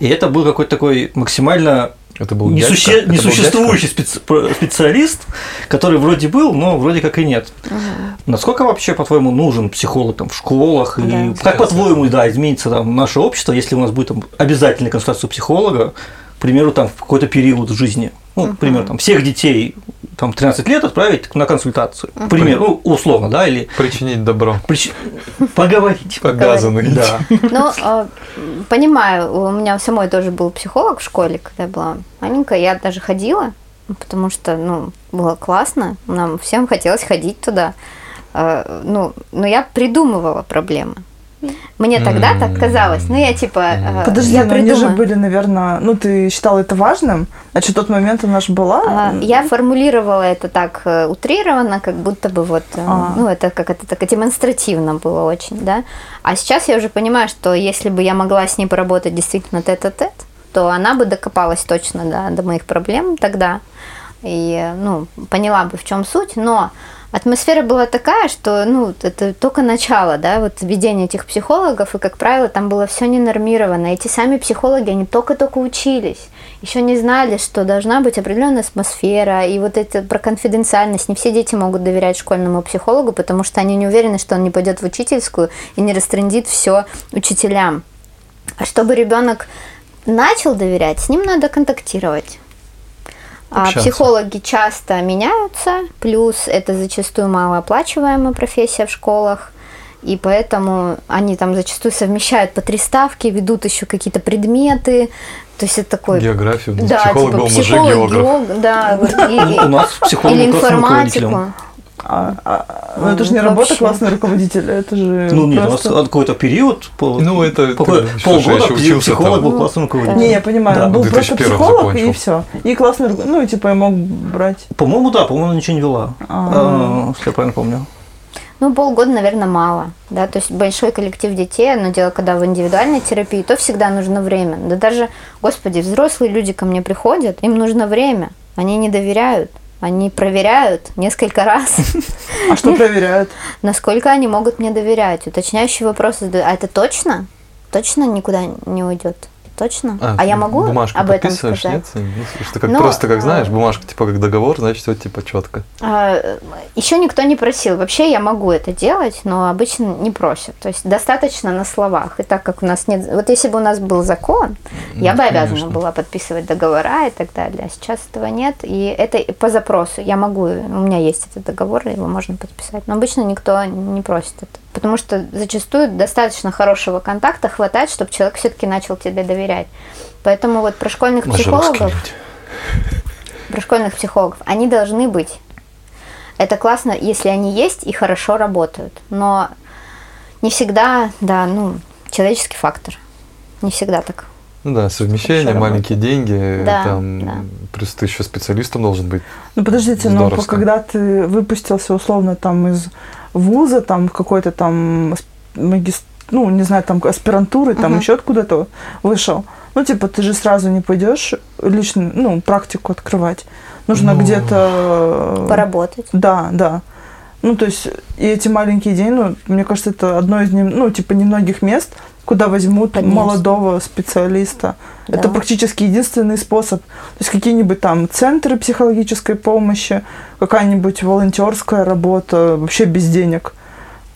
Speaker 2: и это был какой-то такой максимально
Speaker 1: Это был
Speaker 2: несуще-
Speaker 1: дядька?
Speaker 2: Несуществующий специ- специалист, который вроде был, но вроде как и нет. Насколько вообще, по-твоему, нужен психолог там, в школах? И
Speaker 5: Да.
Speaker 2: как, по-твоему, да, изменится там, наше общество, если у нас будет там, обязательная консультация у психолога, к примеру, там, в какой-то период в жизни? Ну, к примеру, там, всех детей там, 13 лет отправить на консультацию. К примеру, ну, условно, да, или
Speaker 1: Причинить добро.
Speaker 2: прич- поговорить.
Speaker 1: Обязанный.
Speaker 2: Да.
Speaker 5: Ну, э, понимаю, у меня у самой тоже был психолог в школе, когда я была маленькая. Я даже ходила, потому что, ну, было классно. Нам всем хотелось ходить туда. Э, Ну, но я придумывала проблемы. Мне тогда так казалось. Ну, я типа, э,
Speaker 3: Подожди,
Speaker 5: я
Speaker 3: но они же были, наверное, ну ты считала это важным, значит, тот момент она же была.
Speaker 5: А, Я формулировала это так э, утрированно, как будто бы вот, э,
Speaker 3: А.
Speaker 5: ну, это как это так демонстративно было очень, да. А сейчас я уже понимаю, что если бы я могла с ней поработать действительно тет-а-тет, то она бы докопалась точно да, до моих проблем тогда и, ну, поняла бы, в чем суть, но атмосфера была такая, что, ну, это только начало, да, вот введение этих психологов, и, как правило, там было все ненормировано. Эти сами психологи, они только-только учились, еще не знали, что должна быть определенная атмосфера, и вот это про конфиденциальность. Не все дети могут доверять школьному психологу, потому что они не уверены, что он не пойдет в учительскую и не растрендит все учителям. А чтобы ребенок начал доверять, с ним надо контактировать. А
Speaker 1: Общаться.
Speaker 5: психологи часто меняются, плюс это зачастую малооплачиваемая профессия в школах, и поэтому они там зачастую совмещают по три ставки, ведут еще какие-то предметы, то есть это такой...
Speaker 1: Географию.
Speaker 5: Да,
Speaker 1: Психолог
Speaker 5: типа
Speaker 1: был
Speaker 5: психолог,
Speaker 1: мужик-географ.
Speaker 5: геог- да, вот, и-
Speaker 2: У нас психолог
Speaker 5: или информатику.
Speaker 3: А, а, ну это же не
Speaker 5: Вообще.
Speaker 3: работа классного руководителя, это же
Speaker 2: Ну, нет, у нас
Speaker 3: просто...
Speaker 2: какой-то период, пол-
Speaker 1: Ну, это
Speaker 2: какой-
Speaker 1: ты
Speaker 2: полгода
Speaker 1: еще учился
Speaker 2: психолог
Speaker 1: там.
Speaker 2: был
Speaker 5: Ну,
Speaker 2: классным руководителем.
Speaker 3: Не, я понимаю,
Speaker 2: Да.
Speaker 3: он был просто
Speaker 1: 2001
Speaker 3: психолог,
Speaker 1: закончил.
Speaker 3: и все. И классный, ну, и типа я мог брать.
Speaker 2: По-моему, да, по-моему, она ничего не вела,
Speaker 3: А.
Speaker 2: А, если я правильно помню.
Speaker 5: Ну, полгода, наверное, мало. Да? То есть большой коллектив детей, одно дело, когда в индивидуальной терапии, то всегда нужно время. Да даже, господи, взрослые люди ко мне приходят, им нужно время. Они не доверяют. Они проверяют несколько раз,
Speaker 3: А что проверяют?
Speaker 5: насколько они могут мне доверять. Уточняющие вопросы задают. А это точно? Точно никуда не уйдет? Точно? А, я могу
Speaker 1: бумажку
Speaker 5: об этом сказать?
Speaker 1: нет? Что как
Speaker 5: Ну,
Speaker 1: просто, как
Speaker 5: а-
Speaker 1: знаешь, бумажка типа как договор, значит, все типа четко.
Speaker 5: еще никто не просил. Вообще я могу это делать, но обычно не просят. То есть достаточно на словах. И так как у нас нет... Вот если бы у нас был закон, я бы обязана
Speaker 1: конечно.
Speaker 5: была подписывать договора и так далее. А сейчас этого нет. И это по запросу. Я могу... У меня есть этот договор, его можно подписать. Но обычно никто не просит это. Потому что зачастую достаточно хорошего контакта хватает, чтобы человек все-таки начал тебе доверять. Поэтому вот про школьных психологов про школьных психологов, они должны быть. Это классно, если они есть и хорошо работают. Но не всегда, да, ну, человеческий фактор. Не всегда так.
Speaker 1: Ну да, совмещение, маленькие деньги,
Speaker 5: Да,
Speaker 1: там,
Speaker 5: да.
Speaker 1: плюс ты еще специалистом должен быть.
Speaker 3: Ну подождите, но
Speaker 1: Здоровско.
Speaker 3: когда ты выпустился условно там из вуза, там какой-то там ас- магис- ну, не знаю, там аспирантуры, там
Speaker 5: Мгм.
Speaker 3: еще откуда-то вышел. Ну, типа, ты же сразу не пойдешь лично, ну, практику открывать. Нужно
Speaker 1: Ну.
Speaker 3: где-то...
Speaker 5: Поработать.
Speaker 3: Да, да. Ну, то есть, и эти маленькие деньги, ну, мне кажется, это одно из, нем- ну, типа, немногих мест, куда возьмут
Speaker 5: Конечно.
Speaker 3: молодого специалиста. Это
Speaker 5: Да.
Speaker 3: практически единственный способ. То есть, какие-нибудь там центры психологической помощи, какая-нибудь волонтерская работа, вообще без денег.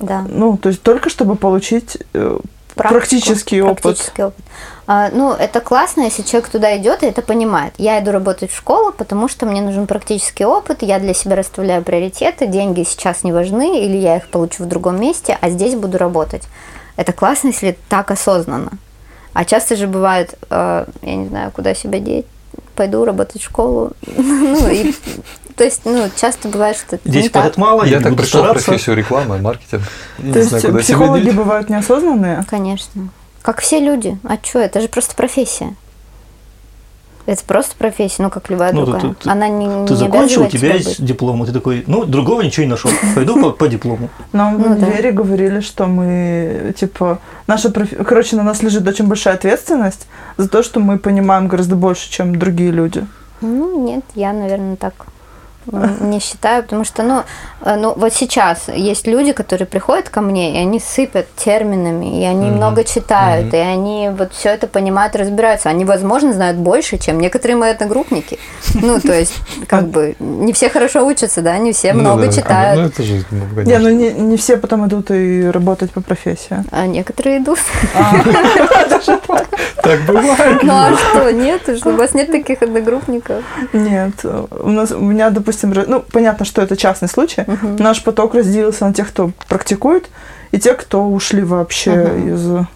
Speaker 5: Да.
Speaker 3: Ну, то есть, только чтобы получить э,
Speaker 5: практику,
Speaker 3: практический опыт.
Speaker 5: практический опыт. А, ну, это классно, если человек туда идет и это понимает. Я иду работать в школу, потому что мне нужен практический опыт, я для себя расставляю приоритеты, деньги сейчас не важны, или я их получу в другом месте, а здесь буду работать. Это классно, если так осознанно. А часто же бывает, э, я не знаю, куда себя деть, пойду работать в школу. Ну, и, то есть, ну, часто бывает, что это
Speaker 2: Здесь
Speaker 5: не так.
Speaker 2: платят мало,
Speaker 1: Я так пришел в профессию рекламы, маркетинг.
Speaker 3: То
Speaker 1: не
Speaker 3: есть, психологи бывают неосознанные.
Speaker 5: Конечно. Как все люди. А что, это же просто профессия. Это просто профессия, ну, как любая
Speaker 2: Ну,
Speaker 5: другая.
Speaker 2: ты- ты-
Speaker 5: Она не,
Speaker 2: Ты
Speaker 5: не
Speaker 2: закончил, у тебя есть
Speaker 5: быть.
Speaker 2: диплом, и ты такой, ну, другого ничего не нашел. Пойду по, по диплому.
Speaker 3: Нам в
Speaker 5: Ну да.
Speaker 3: универе говорили, что мы, типа, наша Короче, на нас лежит очень большая ответственность за то, что мы понимаем гораздо больше, чем другие люди.
Speaker 5: Ну, нет, я, наверное, так не считаю, потому что, ну, э, ну, вот сейчас есть люди, которые приходят ко мне, и они сыпят терминами, и они
Speaker 1: Мгм.
Speaker 5: много читают,
Speaker 1: Мгм.
Speaker 5: и они вот все это понимают, разбираются. Они, возможно, знают больше, чем некоторые мои одногруппники. Ну, то есть, как бы, не все хорошо учатся, да, не все
Speaker 1: Ну
Speaker 5: много читают.
Speaker 1: Ну, это же,
Speaker 3: Не, ну не, все потом идут и работать по профессии.
Speaker 5: А некоторые идут.
Speaker 1: Так бывает.
Speaker 5: Ну а что, нет? Что у вас нет таких одногруппников?
Speaker 3: Нет, у нас, у меня, допустим, ра- ну, понятно, что это частный случай. Наш поток разделился на тех, кто практикует, и тех, кто ушли вообще
Speaker 5: Мгм.
Speaker 3: из...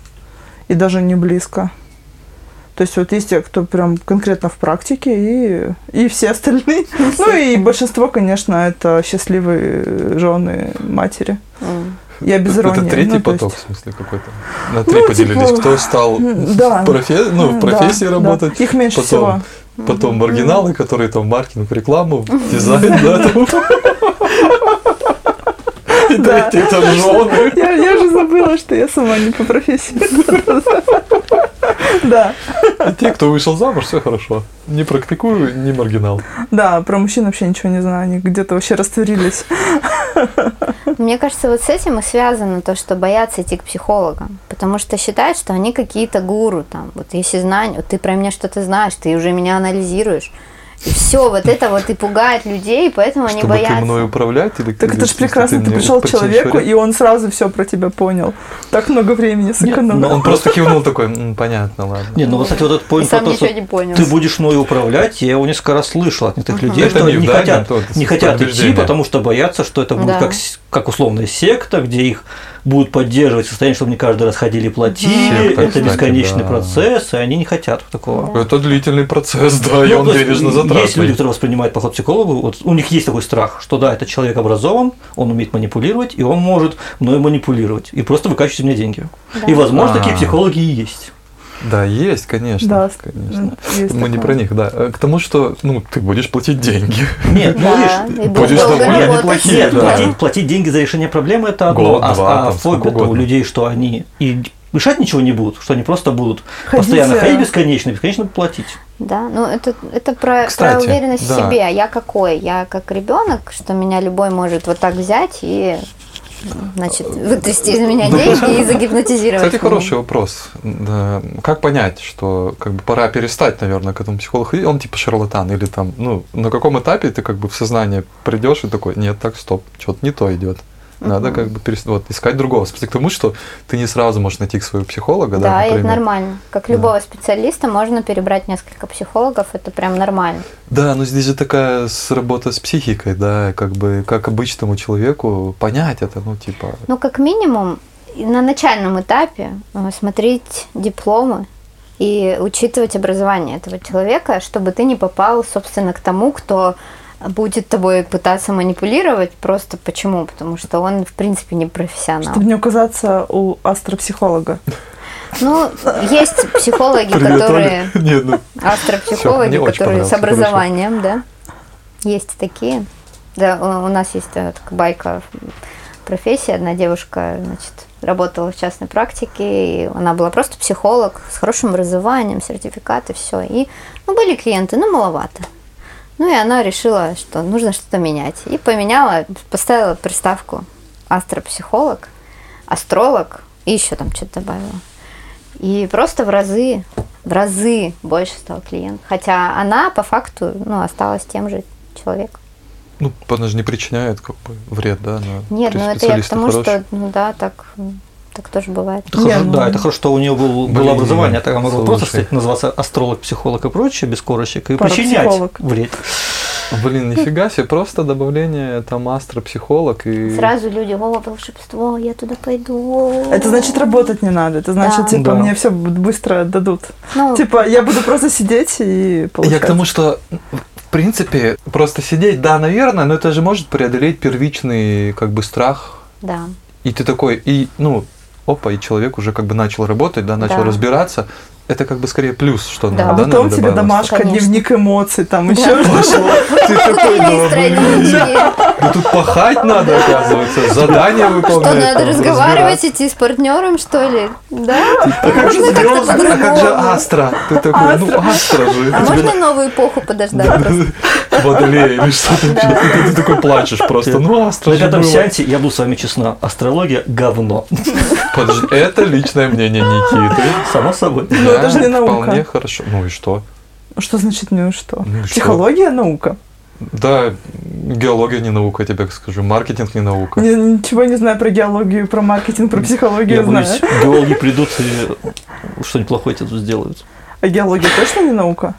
Speaker 3: И даже не близко. То есть вот есть те, кто прям конкретно в практике, и, и все остальные. Ну и большинство, конечно, это счастливые жены, матери.
Speaker 5: М.
Speaker 3: Я без иронии.
Speaker 1: Это третий
Speaker 3: ну, то
Speaker 1: поток,
Speaker 3: есть-
Speaker 1: в смысле, какой-то. На три
Speaker 3: Ну,
Speaker 1: поделились.
Speaker 3: типа,
Speaker 1: Кто стал
Speaker 3: да.
Speaker 1: в, профе- ну, в
Speaker 3: Да,
Speaker 1: профессии
Speaker 3: да.
Speaker 1: работать.
Speaker 3: Их меньше
Speaker 1: потом,
Speaker 3: всего.
Speaker 1: Потом маргиналы, которые там маркетинг, рекламу, дизайн, да, там. И
Speaker 3: Да.
Speaker 1: третий там жены.
Speaker 3: Я, я же забыла, что я сама не по профессии. Да,
Speaker 1: А те, кто вышел замуж, все хорошо. Не практикую, не маргинал.
Speaker 3: да, про мужчин вообще ничего не знаю, они где-то вообще растворились.
Speaker 5: Мне кажется, вот с этим и связано то, что боятся идти к психологам. Потому что считают, что они какие-то гуру. Там. Вот если знания, вот ты про меня что-то знаешь, ты уже меня анализируешь. И все, вот это вот и пугает людей, поэтому они
Speaker 1: Чтобы ты
Speaker 5: боятся.
Speaker 1: мной управлять или
Speaker 3: Так это же прекрасно, ты
Speaker 1: мне
Speaker 3: пришел к человеку, и он сразу все про тебя понял. Так много времени
Speaker 1: Но
Speaker 3: сэкономил.
Speaker 1: он просто кивнул такой, «М, понятно, ладно.
Speaker 2: Не, ну вот, кстати, вот этот поинт про то, что ты будешь мной управлять, я его несколько раз слышал от некоторых людей, что
Speaker 1: не
Speaker 2: они хотят,
Speaker 1: не
Speaker 2: хотят идти, потому что боятся, что это будет как, как условная секта, где их будут поддерживать в состоянии, чтобы они каждый раз ходили и платили,
Speaker 1: Секта,
Speaker 2: это
Speaker 1: кстати,
Speaker 2: бесконечный
Speaker 1: да.
Speaker 2: процесс, и они не хотят такого.
Speaker 1: Это длительный процесс, да, и
Speaker 2: Ну,
Speaker 1: он
Speaker 2: то есть
Speaker 1: денежно
Speaker 2: Есть люди,
Speaker 1: затратный.
Speaker 2: которые воспринимают поход к психологу, вот у них есть такой страх, что да, этот человек образован, он умеет манипулировать, и он может мной манипулировать, и просто выкачивать у меня деньги.
Speaker 5: Да.
Speaker 2: И, возможно,
Speaker 1: А.
Speaker 2: такие психологи и есть.
Speaker 1: Да, есть, конечно.
Speaker 3: Да,
Speaker 1: конечно.
Speaker 3: есть
Speaker 1: Мы не
Speaker 3: такое.
Speaker 1: про них, да. Э, К тому, что ну, ты будешь платить деньги.
Speaker 2: Нет, ну
Speaker 5: Да,
Speaker 1: будешь
Speaker 5: долго
Speaker 1: довольно
Speaker 5: работать.
Speaker 1: неплохие,
Speaker 2: Нет,
Speaker 1: да.
Speaker 2: платить, платить деньги за решение проблемы это одно,
Speaker 1: Год,
Speaker 2: а,
Speaker 1: два,
Speaker 2: а
Speaker 1: там,
Speaker 2: фобия у людей, что они и решать ничего не будут, что они просто будут
Speaker 3: Ходите.
Speaker 2: постоянно ходить бесконечно, бесконечно платить.
Speaker 5: Да, ну это, это про,
Speaker 1: Кстати,
Speaker 5: про уверенность
Speaker 1: да.
Speaker 5: в себе. А я какой? Я как ребенок, что меня любой может вот так взять и значит, вытрясти из меня деньги и загипнотизировать.
Speaker 1: Кстати, хороший вопрос. Да, Как понять, что как бы пора перестать, наверное, к этому психологу ходить? Он типа шарлатан или там, ну, на каком этапе ты как бы в сознание придешь и такой, нет, так, стоп, что-то не то идет. Надо как бы перес- вот, искать другого. К тому, что ты не сразу можешь найти своего психолога, да,
Speaker 5: Да, и это
Speaker 1: например.
Speaker 5: нормально. Как
Speaker 1: Да.
Speaker 5: любого специалиста можно перебрать несколько психологов, это прям нормально.
Speaker 1: Да, но здесь же такая работа с психикой, да, как бы как обычному человеку понять это, ну, типа,
Speaker 5: Ну, как минимум, на начальном этапе э, смотреть дипломы и учитывать образование этого человека, чтобы ты не попал, собственно, к тому, кто будет тобой пытаться манипулировать. Просто почему? Потому что он, в принципе, не профессионал.
Speaker 3: Чтобы не оказаться у астропсихолога.
Speaker 5: Ну, есть психологи,
Speaker 1: Привет,
Speaker 5: которые...
Speaker 1: Ну,
Speaker 5: Астропсихологи, которые с
Speaker 1: хорошо.
Speaker 5: образованием, да. Есть такие. Да, у, у нас есть э, такая байка профессия. Одна девушка, значит, работала в частной практике, и она была просто психолог с хорошим образованием, сертификаты, все. И, ну, были клиенты, но маловато. Ну и она решила, что нужно что-то менять. И поменяла, поставила приставку астропсихолог, астролог и еще там что-то добавила. И просто в разы, в разы больше стал клиент. Хотя она по факту ну, осталась тем же человеком.
Speaker 1: Ну, она же не причиняет как бы вред, да? Она
Speaker 5: Нет, ну это я к тому, что,
Speaker 1: хороший.
Speaker 5: ну да, так, так тоже бывает.
Speaker 2: Это хорошо, да, это хорошо, что у нее был, было
Speaker 1: Блин,
Speaker 2: образование, так она могла просто кстати, называться астролог, психолог и прочее, без корочек, и причинять
Speaker 3: Парапсихолог.
Speaker 2: вред.
Speaker 1: Блин, нифига себе, просто добавление там астропсихолог и...
Speaker 5: Сразу люди, о, волшебство, я туда пойду.
Speaker 3: Это значит работать не надо. Это значит,
Speaker 5: Да.
Speaker 3: типа,
Speaker 2: Да.
Speaker 3: мне все быстро дадут.
Speaker 5: Ну,
Speaker 3: Типа, я буду просто сидеть и получать.
Speaker 1: Я к тому, что в принципе просто сидеть, да, наверное, но это же может преодолеть первичный как бы страх.
Speaker 5: да.
Speaker 1: И ты такой, и ну, опа, и человек уже как бы начал работать, да, начал
Speaker 5: Да.
Speaker 1: разбираться. Это как бы скорее плюс, что
Speaker 5: Да.
Speaker 3: А
Speaker 1: надо, да,
Speaker 3: потом
Speaker 1: надо
Speaker 3: тебе домашка,
Speaker 5: Конечно.
Speaker 3: дневник эмоций, там
Speaker 5: Да.
Speaker 3: еще что-то.
Speaker 1: Ты такой, ну, да тут пахать надо, оказывается, задания
Speaker 5: Что,
Speaker 1: выполнять.
Speaker 5: надо
Speaker 1: там,
Speaker 5: разговаривать, идти с партнером, что ли? Да?
Speaker 1: А как же звезды? А как же. Астра? Ты такой, ну Астра же.
Speaker 5: А можно новую эпоху подождать просто?
Speaker 1: Водолей или что-то. И ты, такой плачешь просто. Ну, Астра
Speaker 2: На
Speaker 1: было.
Speaker 2: сеансе я буду с вами честна. Астрология – говно.
Speaker 1: Подожди, это личное мнение Никиты.
Speaker 2: Само собой.
Speaker 3: Ну, это же не наука.
Speaker 1: Вполне хорошо. Ну и что?
Speaker 3: Что значит ну и что?
Speaker 1: Ну и что?
Speaker 3: Психология наука.
Speaker 1: Да, геология не наука, я тебе скажу. Маркетинг не наука.
Speaker 3: Я ничего не знаю про геологию, про маркетинг, про психологию
Speaker 2: Я
Speaker 3: знаю.
Speaker 2: боюсь, геологи придут и что-нибудь плохое тебе тут сделают.
Speaker 3: А геология точно не наука?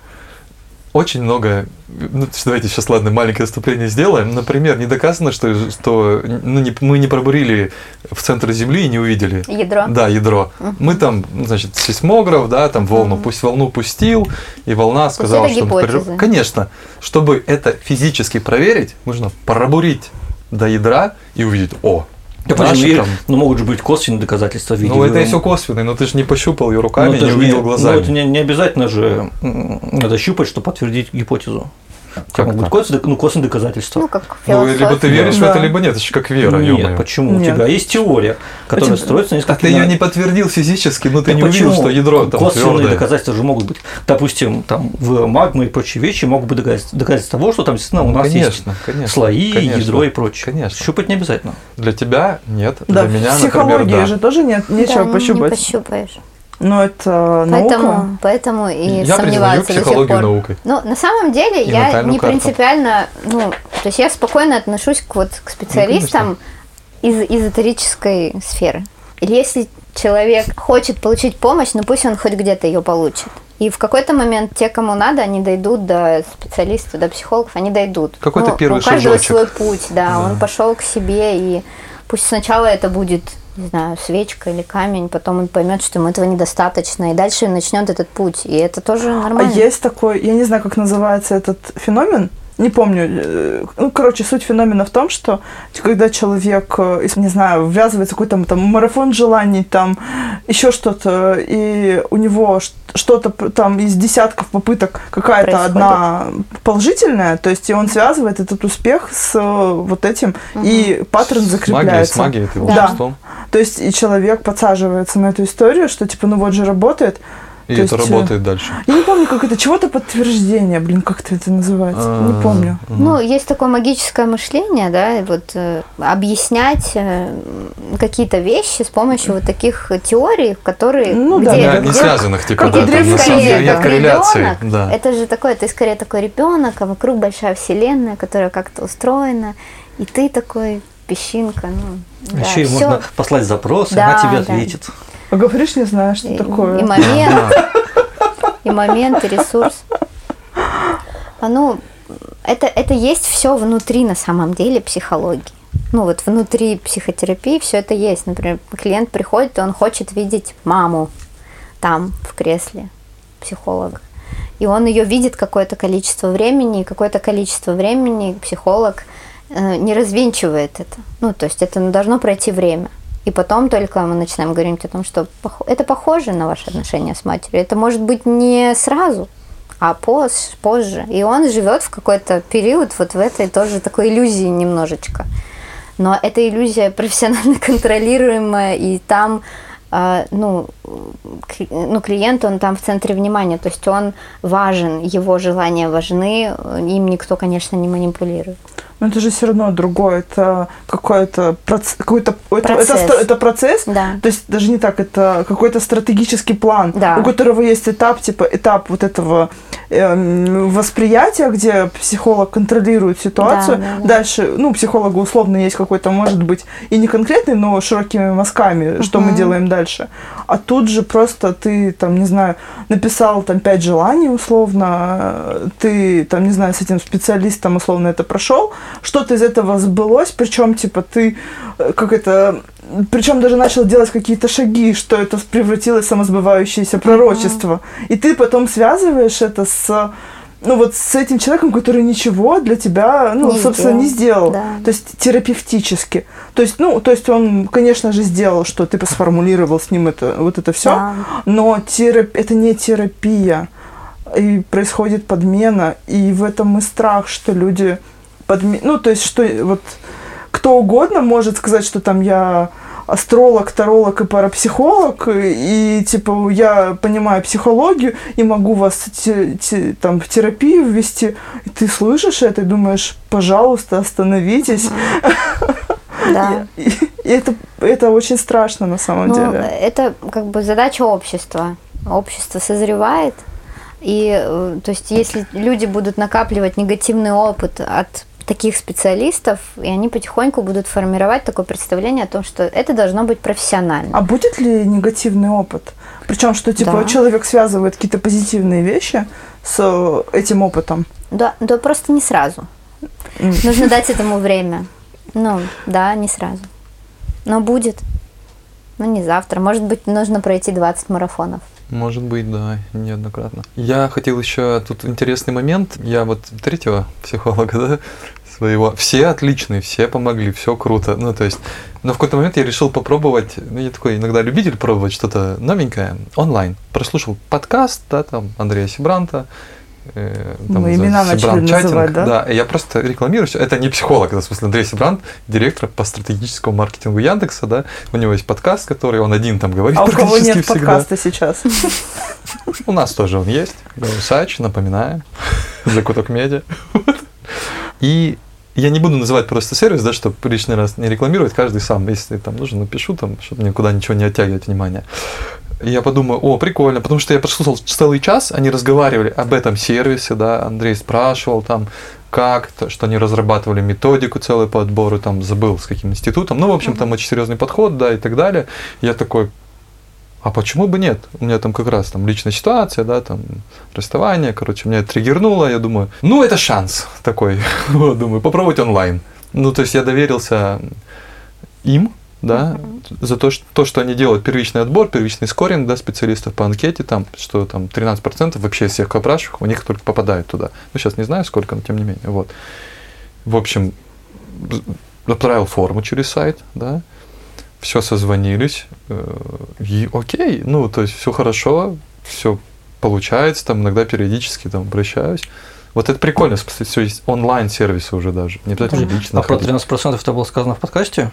Speaker 1: Очень много. Ну, давайте сейчас, ладно, маленькое отступление сделаем. Например, не доказано, что, что ну, не- мы не пробурили в центр Земли и не увидели.
Speaker 5: Ядро.
Speaker 1: Да, ядро. Мы там, ну, значит, сейсмограф, да, там волну, пусть волну пустил, и волна сказала, что... например, Конечно, чтобы это физически проверить, нужно пробурить до ядра и увидеть, о,
Speaker 2: Я
Speaker 1: наши там-
Speaker 2: Ну, могут же быть косвенные доказательства в виде...
Speaker 1: Ну, это все косвенный, но ты же не пощупал ее
Speaker 2: Ну,
Speaker 1: руками,
Speaker 2: это
Speaker 1: не увидел
Speaker 2: Ну,
Speaker 1: глазами.
Speaker 2: это не, не обязательно же надо щупать, чтобы подтвердить гипотезу.
Speaker 1: Как
Speaker 2: могут косвенные, ну, косвенные доказательства.
Speaker 5: Ну, как
Speaker 1: Ну, либо ты веришь в
Speaker 3: Да.
Speaker 1: это, либо нет. Это же как вера,
Speaker 2: Нет,
Speaker 1: ё-моё.
Speaker 2: почему?
Speaker 3: Нет.
Speaker 2: У тебя есть теория, которая
Speaker 3: Почему?
Speaker 2: строится на
Speaker 1: А
Speaker 2: нескольких...
Speaker 1: ты ее не подтвердил физически, но ты
Speaker 2: Так
Speaker 1: не увидел,
Speaker 2: почему?
Speaker 1: что ядро там
Speaker 2: Косвенные
Speaker 1: твердое.
Speaker 2: доказательства же могут быть. Допустим, там в магму и прочие вещи могут быть доказательства, доказательства того, что там действительно у
Speaker 1: Ну,
Speaker 2: нас есть
Speaker 1: конечно, конечно,
Speaker 2: слои,
Speaker 1: конечно,
Speaker 2: ядро и прочее.
Speaker 1: конечно.
Speaker 2: Щупать не обязательно.
Speaker 1: Для тебя нет,
Speaker 3: Да,
Speaker 1: для меня,
Speaker 3: в
Speaker 1: например,
Speaker 3: психологии
Speaker 1: да.
Speaker 3: же тоже нет, нечего
Speaker 5: Да, ну,
Speaker 3: пощупать.
Speaker 5: Не пощупаешь.
Speaker 3: Но это наука.
Speaker 5: Поэтому, поэтому и
Speaker 1: Я
Speaker 5: сомневаются до сих пор.
Speaker 1: наукой.
Speaker 5: Ну, на самом деле,
Speaker 1: И
Speaker 5: я не
Speaker 1: карту.
Speaker 5: принципиально, ну, то есть я спокойно отношусь к, вот, к специалистам из эзотерической сферы. Если человек хочет получить помощь, ну пусть он хоть где-то ее получит. И в какой-то момент те, кому надо, они дойдут до специалистов, до психологов, они дойдут.
Speaker 1: Какой-то
Speaker 5: Ну,
Speaker 1: первый
Speaker 5: У каждого
Speaker 1: шажочек.
Speaker 5: свой путь, да, Он пошел к себе, и пусть сначала это будет, не знаю, свечка или камень, потом он поймет, что ему этого недостаточно, и дальше начнет этот путь. И это тоже
Speaker 3: А
Speaker 5: нормально.
Speaker 3: есть такой, я не знаю, как называется этот феномен, не помню. э, Ну, короче, суть феномена в том, что когда человек, э, не знаю, ввязывается в какой-то там марафон желаний, там еще что-то, и у него ш- что-то там из десятков попыток какая-то одна положительная, то есть и он связывает этот успех с э, вот этим, и паттерн
Speaker 1: С магией,
Speaker 3: закрепляется.
Speaker 1: с магией,
Speaker 3: Да.
Speaker 1: волшебством.
Speaker 3: То есть и человек подсаживается на эту историю, что типа, ну вот же работает.
Speaker 1: И
Speaker 3: То
Speaker 1: это
Speaker 3: есть, э,
Speaker 1: работает дальше.
Speaker 3: Я не помню, как это, чего-то подтверждение, блин, как это называется,
Speaker 1: А,
Speaker 3: не помню.
Speaker 5: Ну, есть такое магическое мышление, да, и вот э, объяснять э, какие-то вещи с помощью вот таких теорий, которые
Speaker 3: Ну
Speaker 5: где
Speaker 3: да,
Speaker 1: Да,
Speaker 3: да,
Speaker 1: не
Speaker 3: как-
Speaker 1: связанных, типа, да, там на самом деле
Speaker 3: скорее,
Speaker 1: нет корреляции.
Speaker 5: ребенок,
Speaker 1: Да.
Speaker 5: это же такой, ты скорее такой ребенок, а вокруг большая вселенная, которая как-то устроена, и ты такой песчинка, ну, да,
Speaker 2: Еще и
Speaker 5: всё.
Speaker 2: можно послать запрос, и
Speaker 5: Да,
Speaker 2: она тебе
Speaker 5: да.
Speaker 2: ответит.
Speaker 3: Говоришь, не знаю, что
Speaker 5: и,
Speaker 3: такое.
Speaker 5: и момент, и момент, и ресурс. А, Ну, это, это есть все внутри на самом деле психологии. Ну вот внутри психотерапии все это есть. Например, клиент приходит, и он хочет видеть маму там, в кресле психолога. И он ее видит какое-то количество времени, и какое-то количество времени психолог э, не развенчивает это. Ну, то есть это должно пройти время. И потом только мы начинаем говорить о том, что это похоже на ваши отношения с матерью. Это может быть не сразу, а поз- позже. И он живет в какой-то период вот в этой тоже такой иллюзии немножечко. Но эта иллюзия профессионально контролируемая, и там а, ну, ну, клиент, он там в центре внимания, то есть он важен, его желания важны, им никто, конечно, не манипулирует.
Speaker 3: Но это же все равно другое. Это какой-то проц- какой-то это- Это,
Speaker 5: Процесс.
Speaker 3: стра- это процесс.
Speaker 5: Да.
Speaker 3: То есть даже не так, это какой-то стратегический план,
Speaker 5: Да.
Speaker 3: у которого есть этап, типа этап вот этого эм, восприятия, где психолог контролирует ситуацию.
Speaker 5: Да, да, да.
Speaker 3: Дальше, ну, у психолога условно есть какой-то, может быть, и не конкретный, но широкими мазками, что мы делаем дальше. А тут же просто ты, там, не знаю, написал там пять желаний условно, ты, там, не знаю, с этим специалистом условно это прошел, что-то из этого сбылось, причем, типа, ты, э, как это, причем даже начал делать какие-то шаги, что это превратилось в самосбывающееся пророчество. И ты потом связываешь это с ну вот с этим человеком, который ничего для тебя, ну,
Speaker 5: Не
Speaker 3: собственно, не сделал.
Speaker 5: Да.
Speaker 3: То есть терапевтически. То есть, ну, то есть он, конечно же, сделал, что ты сформулировал с ним это, вот это все,
Speaker 5: Да.
Speaker 3: но терап... это не терапия. И происходит подмена, и в этом и страх, что люди подме... Ну, то есть, что вот кто угодно может сказать, что там я астролог, таролог и парапсихолог, и, типа я понимаю психологию и могу вас те- те- там в терапию ввести, и ты слышишь это и думаешь, пожалуйста, остановитесь.
Speaker 5: Да.
Speaker 3: И, и это, это очень страшно на самом
Speaker 5: Ну,
Speaker 3: деле.
Speaker 5: это как бы задача общества. Общество созревает, и э, то есть если люди будут накапливать негативный опыт от таких специалистов, и они потихоньку будут формировать такое представление о том, что это должно быть профессионально.
Speaker 3: А будет ли негативный опыт? Причем, что типа
Speaker 5: Да.
Speaker 3: человек связывает какие-то позитивные вещи с э, этим опытом.
Speaker 5: Да, да просто не сразу. Нужно дать этому время. Ну, да, не сразу. Но будет. Ну, не завтра. Может быть, нужно пройти 20 марафонов.
Speaker 1: Может быть, да, неоднократно. Я хотел еще тут интересный момент. Я вот третьего психолога, да, своего. Все отличные, все помогли, все круто. Ну, то есть, но в какой-то момент я решил попробовать, ну, я такой иногда любитель пробовать что-то новенькое онлайн. Прослушал подкаст, да, там, Андрея Сибранта. Э, там за
Speaker 3: имена начали
Speaker 1: Сибрант чатинг.
Speaker 3: называть, да?
Speaker 1: Да, я просто рекламирую всё. Это не психолог, это, в смысле, Андрей Сибрант, директор по стратегическому маркетингу Яндекса, да. У него есть подкаст, который он один там говорит
Speaker 3: А у кого нет
Speaker 1: всегда.
Speaker 3: подкаста сейчас?
Speaker 1: У нас тоже он есть. Голосач, напоминаю. Закуток медиа. И я не буду называть просто сервис, да, чтобы лишний раз не рекламировать, каждый сам, если там нужно, напишу там, чтобы никуда ничего не оттягивать внимание. И я подумаю, о, прикольно, потому что я прослушал целый час, они разговаривали об этом сервисе, да, Андрей спрашивал там, как, то, что они разрабатывали методику целую по отбору, там, забыл с каким институтом, ну, в общем, там очень серьезный подход, да, и так далее. Я такой, а почему бы нет? У меня там как раз там личная ситуация, да, там расставание, короче, меня это триггернуло, я думаю, ну, это шанс такой, вот, думаю, попробовать онлайн. Ну, то есть я доверился им, да, за то что, то, что они делают первичный отбор, первичный скоринг, да, специалистов по анкете, там, что там 13% вообще из всех опрашиваемых, у них только попадают туда. Ну, сейчас не знаю сколько, но тем не менее, вот. В общем, отправил форму через сайт, да, все созвонились, э, и окей, ну, то есть все хорошо, все получается, там иногда периодически там обращаюсь. Вот это прикольно, все есть онлайн-сервисы уже даже, не обязательно лично
Speaker 2: А про
Speaker 1: ходить.
Speaker 2: 13% это было сказано в подкасте?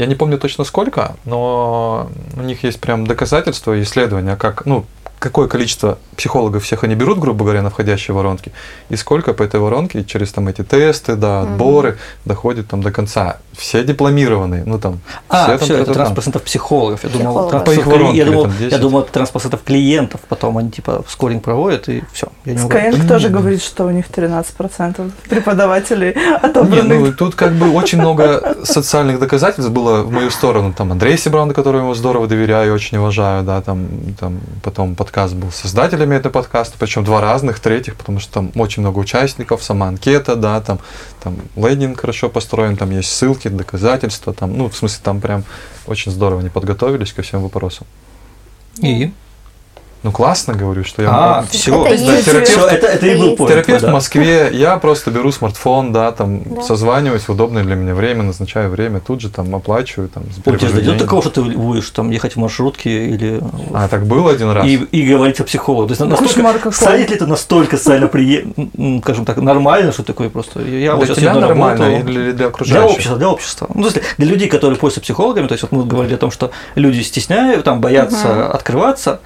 Speaker 1: Я не помню точно сколько, но у них есть прям доказательства и исследования, как, ну, какое количество психологов всех они берут, грубо говоря, на входящие воронки, и сколько по этой воронке через там эти тесты, да, отборы доходит там до конца. Все дипломированные, ну там,
Speaker 2: А,
Speaker 1: все там
Speaker 2: все, это. 13% психологов. Я думал,
Speaker 5: Психологов.
Speaker 2: 13%
Speaker 1: По их воронке
Speaker 2: я думал, я
Speaker 1: 10.
Speaker 2: думал, 13% клиентов, потом они типа скоринг проводят и все. Я не.
Speaker 3: Skyeng тоже
Speaker 1: Не.
Speaker 3: говорит, что у них 13% преподавателей
Speaker 1: Не,
Speaker 3: отобранных.
Speaker 1: ну тут как бы очень много социальных доказательств было в мою сторону. Там Андрей Себран, которому здорово доверяю и очень уважаю, да, там, там потом подкаст был создателями этого подкаста, причем два разных, третьих, потому что там очень много участников, сама анкета, да, там, там лендинг хорошо построен, там есть ссылки, доказательства, там, ну, в смысле, там прям очень здорово они подготовились ко всем вопросам.
Speaker 2: И?
Speaker 1: Ну классно, говорю, что я
Speaker 2: А,
Speaker 1: могу-
Speaker 2: все.
Speaker 5: Это
Speaker 1: есть терапевт-
Speaker 2: Всё, это, это и был
Speaker 5: есть.
Speaker 2: поинт,
Speaker 1: Терапевт
Speaker 2: да.
Speaker 1: в Москве, я просто беру смартфон, да, там
Speaker 5: Да.
Speaker 1: созваниваюсь в удобное для меня время, назначаю время, тут же там оплачиваю, там
Speaker 2: У тебя дойдет такого, что ты будешь там ехать в маршрутке или
Speaker 1: А, так было один раз?
Speaker 2: и, и говорить о психологу. То есть настолько, станет ли это настолько социально приемлемо, скажем так, нормально, что такое просто. Я вот
Speaker 1: для
Speaker 2: сейчас
Speaker 1: тебя нормально
Speaker 2: работу.
Speaker 1: или для
Speaker 2: Для
Speaker 1: окружающих?
Speaker 2: общества, для общества. Ну, в смысле, для людей, которые пользуются психологами, то есть вот мы говорили о том, что люди стесняют, там боятся открываться,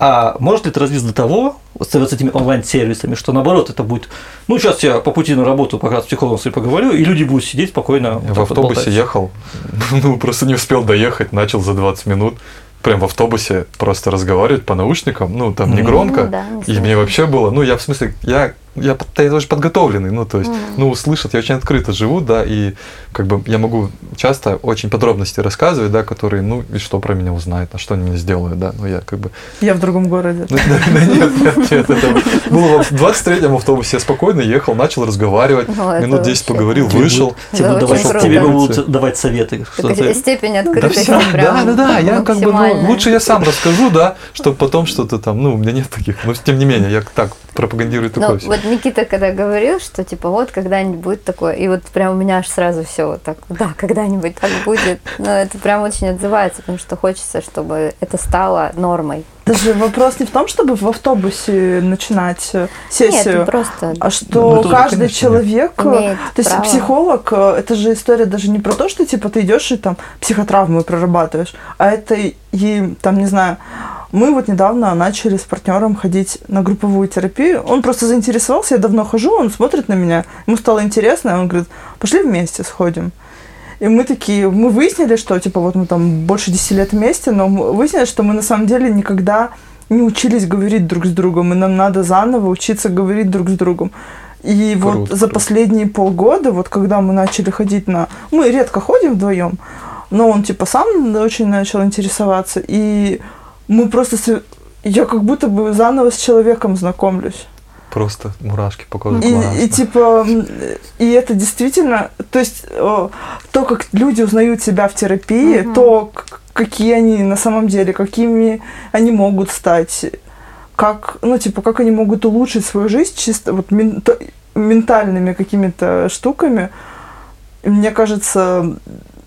Speaker 2: а может ли это развиться до того, с с этими онлайн-сервисами, что наоборот это будет, ну, сейчас я по пути на работу пока с психологом своим поговорю, и люди будут сидеть спокойно. Вот
Speaker 1: в автобусе
Speaker 2: болтать.
Speaker 1: ехал, ну, просто не успел доехать, начал за 20 минут. Прям в автобусе просто разговаривать по наушникам, ну, там не громко.
Speaker 5: Ну да, не
Speaker 1: и мне вообще было, ну, я в смысле, я, я, я тоже подготовленный, ну, то есть, ну, услышат, я очень открыто живу, да, и как бы я могу часто очень подробности рассказывать, да, которые, ну, и что про меня узнают, а что они мне сделают, да, ну, я как бы
Speaker 3: Я в другом городе.
Speaker 1: ну, да, да нет, нет, нет, это было в 23-м автобусе, я спокойно ехал, начал разговаривать,
Speaker 5: Ну,
Speaker 1: минут 10
Speaker 5: вообще
Speaker 1: поговорил, вышел.
Speaker 2: Тебе будут
Speaker 5: очень
Speaker 2: давать,
Speaker 5: круто.
Speaker 2: тебе будут давать советы. Что
Speaker 5: Такая
Speaker 2: ты...
Speaker 5: Степень
Speaker 1: Да
Speaker 5: открытости
Speaker 1: все,
Speaker 5: прям
Speaker 1: да, да, да, я как бы, ну, лучше я сам расскажу, да, чтобы потом что-то там, ну, у меня нет таких, но тем не менее, я так пропагандирую
Speaker 5: Ну,
Speaker 1: такое всё.
Speaker 5: Никита когда говорил, что типа вот когда-нибудь будет такое, и вот прям у меня аж сразу все вот так, да, когда-нибудь так будет. Но это прям очень отзывается, потому что хочется, чтобы это стало нормой.
Speaker 3: Даже вопрос не в том, чтобы в автобусе начинать э,
Speaker 5: Нет,
Speaker 3: сессию,
Speaker 5: просто
Speaker 3: а
Speaker 2: Ну,
Speaker 3: что
Speaker 2: это,
Speaker 3: каждый
Speaker 2: конечно,
Speaker 3: человек, э,
Speaker 5: имеет
Speaker 3: то есть
Speaker 5: право.
Speaker 3: психолог, э, это же история даже не про то, что типа ты идешь и там психотравмы прорабатываешь, а это и там, не знаю, мы вот недавно начали с партнером ходить на групповую терапию. Он просто заинтересовался, я давно хожу, он смотрит на меня, ему стало интересно, он говорит, пошли вместе сходим. И мы такие, мы выяснили, что, типа, вот мы там больше 10 лет вместе, но выяснили, что мы на самом деле никогда не учились говорить друг с другом, и нам надо заново учиться говорить друг с другом. И вот
Speaker 1: Круто,
Speaker 3: за
Speaker 1: круто.
Speaker 3: последние полгода, вот когда мы начали ходить на... Мы редко ходим вдвоем, но он, типа, сам очень начал интересоваться, и мы просто... Я как будто бы заново с человеком знакомлюсь.
Speaker 1: Просто мурашки по коже,
Speaker 3: И, и типа, и это действительно, то есть то, как люди узнают себя в терапии,
Speaker 5: Мгм.
Speaker 3: то, какие они на самом деле, какими они могут стать, как, ну, типа, как они могут улучшить свою жизнь чисто вот мента- ментальными какими-то штуками. Мне кажется,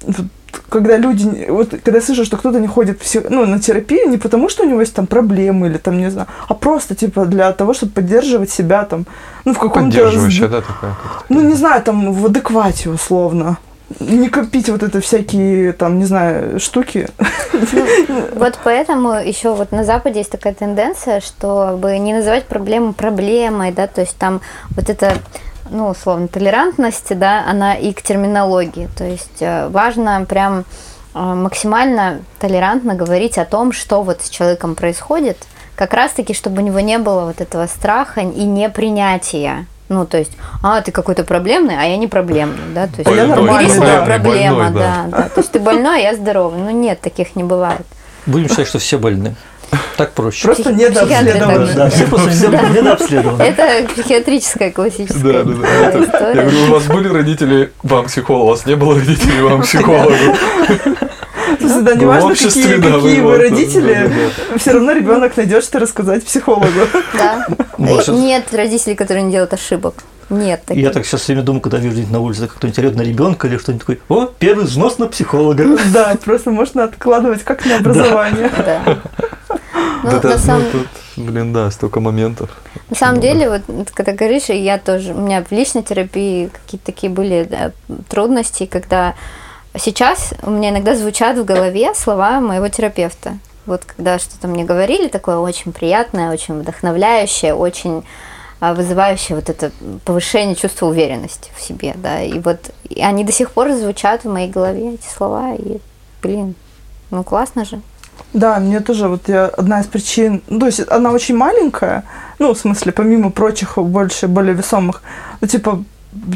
Speaker 3: вот когда люди, вот когда я слышу, что кто-то не ходит в псих- ну, на терапию, не потому, что у него есть там проблемы или там, не знаю, а просто, типа, для того, чтобы поддерживать себя там, ну, в каком-то...
Speaker 1: Поддерживающая, да, такая.
Speaker 3: Ну, не знаю, там, в адеквате, условно. Не копить вот это всякие, там, не знаю, штуки.
Speaker 5: Вот поэтому еще вот на Западе есть такая тенденция, чтобы не называть проблему проблемой, да, то есть там вот это ну, условно, толерантность, да, она и к терминологии. То есть э, важно прям э, максимально толерантно говорить о том, что вот с человеком происходит, как раз-таки, чтобы у него не было вот этого страха и непринятия. Ну, то есть, а, ты какой-то проблемный, а я не проблемный, да, то есть,
Speaker 3: А я
Speaker 5: бери свою
Speaker 3: да.
Speaker 5: проблему,
Speaker 1: Больной,
Speaker 5: да,
Speaker 1: да.
Speaker 5: да, то есть ты больной, а я здоровый. Ну, нет, таких не бывает.
Speaker 2: Будем считать, что все больны. Так проще.
Speaker 3: Просто
Speaker 5: психиатры
Speaker 2: Да, все просто недо- недообследованы.
Speaker 5: Это психиатрическая
Speaker 1: Да,
Speaker 5: классическая
Speaker 1: да, да. Это- Я говорю, у вас были родители вам психолога, у вас не было родителей вам психолога.
Speaker 3: Слушай, да,
Speaker 1: В
Speaker 3: неважно, какие,
Speaker 1: да,
Speaker 3: какие
Speaker 1: вы
Speaker 3: вы
Speaker 1: вот,
Speaker 3: родители,
Speaker 1: да,
Speaker 3: все равно ребенок найдет, что рассказать психологу.
Speaker 5: Да.
Speaker 2: Может.
Speaker 5: Нет родителей, которые не делают ошибок. Нет таких.
Speaker 2: Я так сейчас все время думаю, когда вижу на улице, как кто-нибудь орет на ребенка или что-нибудь такое. О, первый взнос на психолога.
Speaker 3: Да, просто можно откладывать как на образование.
Speaker 5: Да. Ну,
Speaker 1: Да,
Speaker 5: на
Speaker 1: ну,
Speaker 5: самом
Speaker 1: тут, блин, да, столько моментов.
Speaker 5: На самом деле, вот когда говоришь, я тоже, у меня в личной терапии какие-то такие были да, трудности, когда сейчас у меня иногда звучат в голове слова моего терапевта. Вот когда что-то мне говорили, такое очень приятное, очень вдохновляющее, очень а, вызывающее вот это повышение чувства уверенности в себе, да, и вот и они до сих пор звучат в моей голове, эти слова, и, блин, ну классно же.
Speaker 3: Да, мне тоже вот я одна из причин, ну, то есть она очень маленькая, ну, в смысле, помимо прочих, больше, более весомых, ну, типа,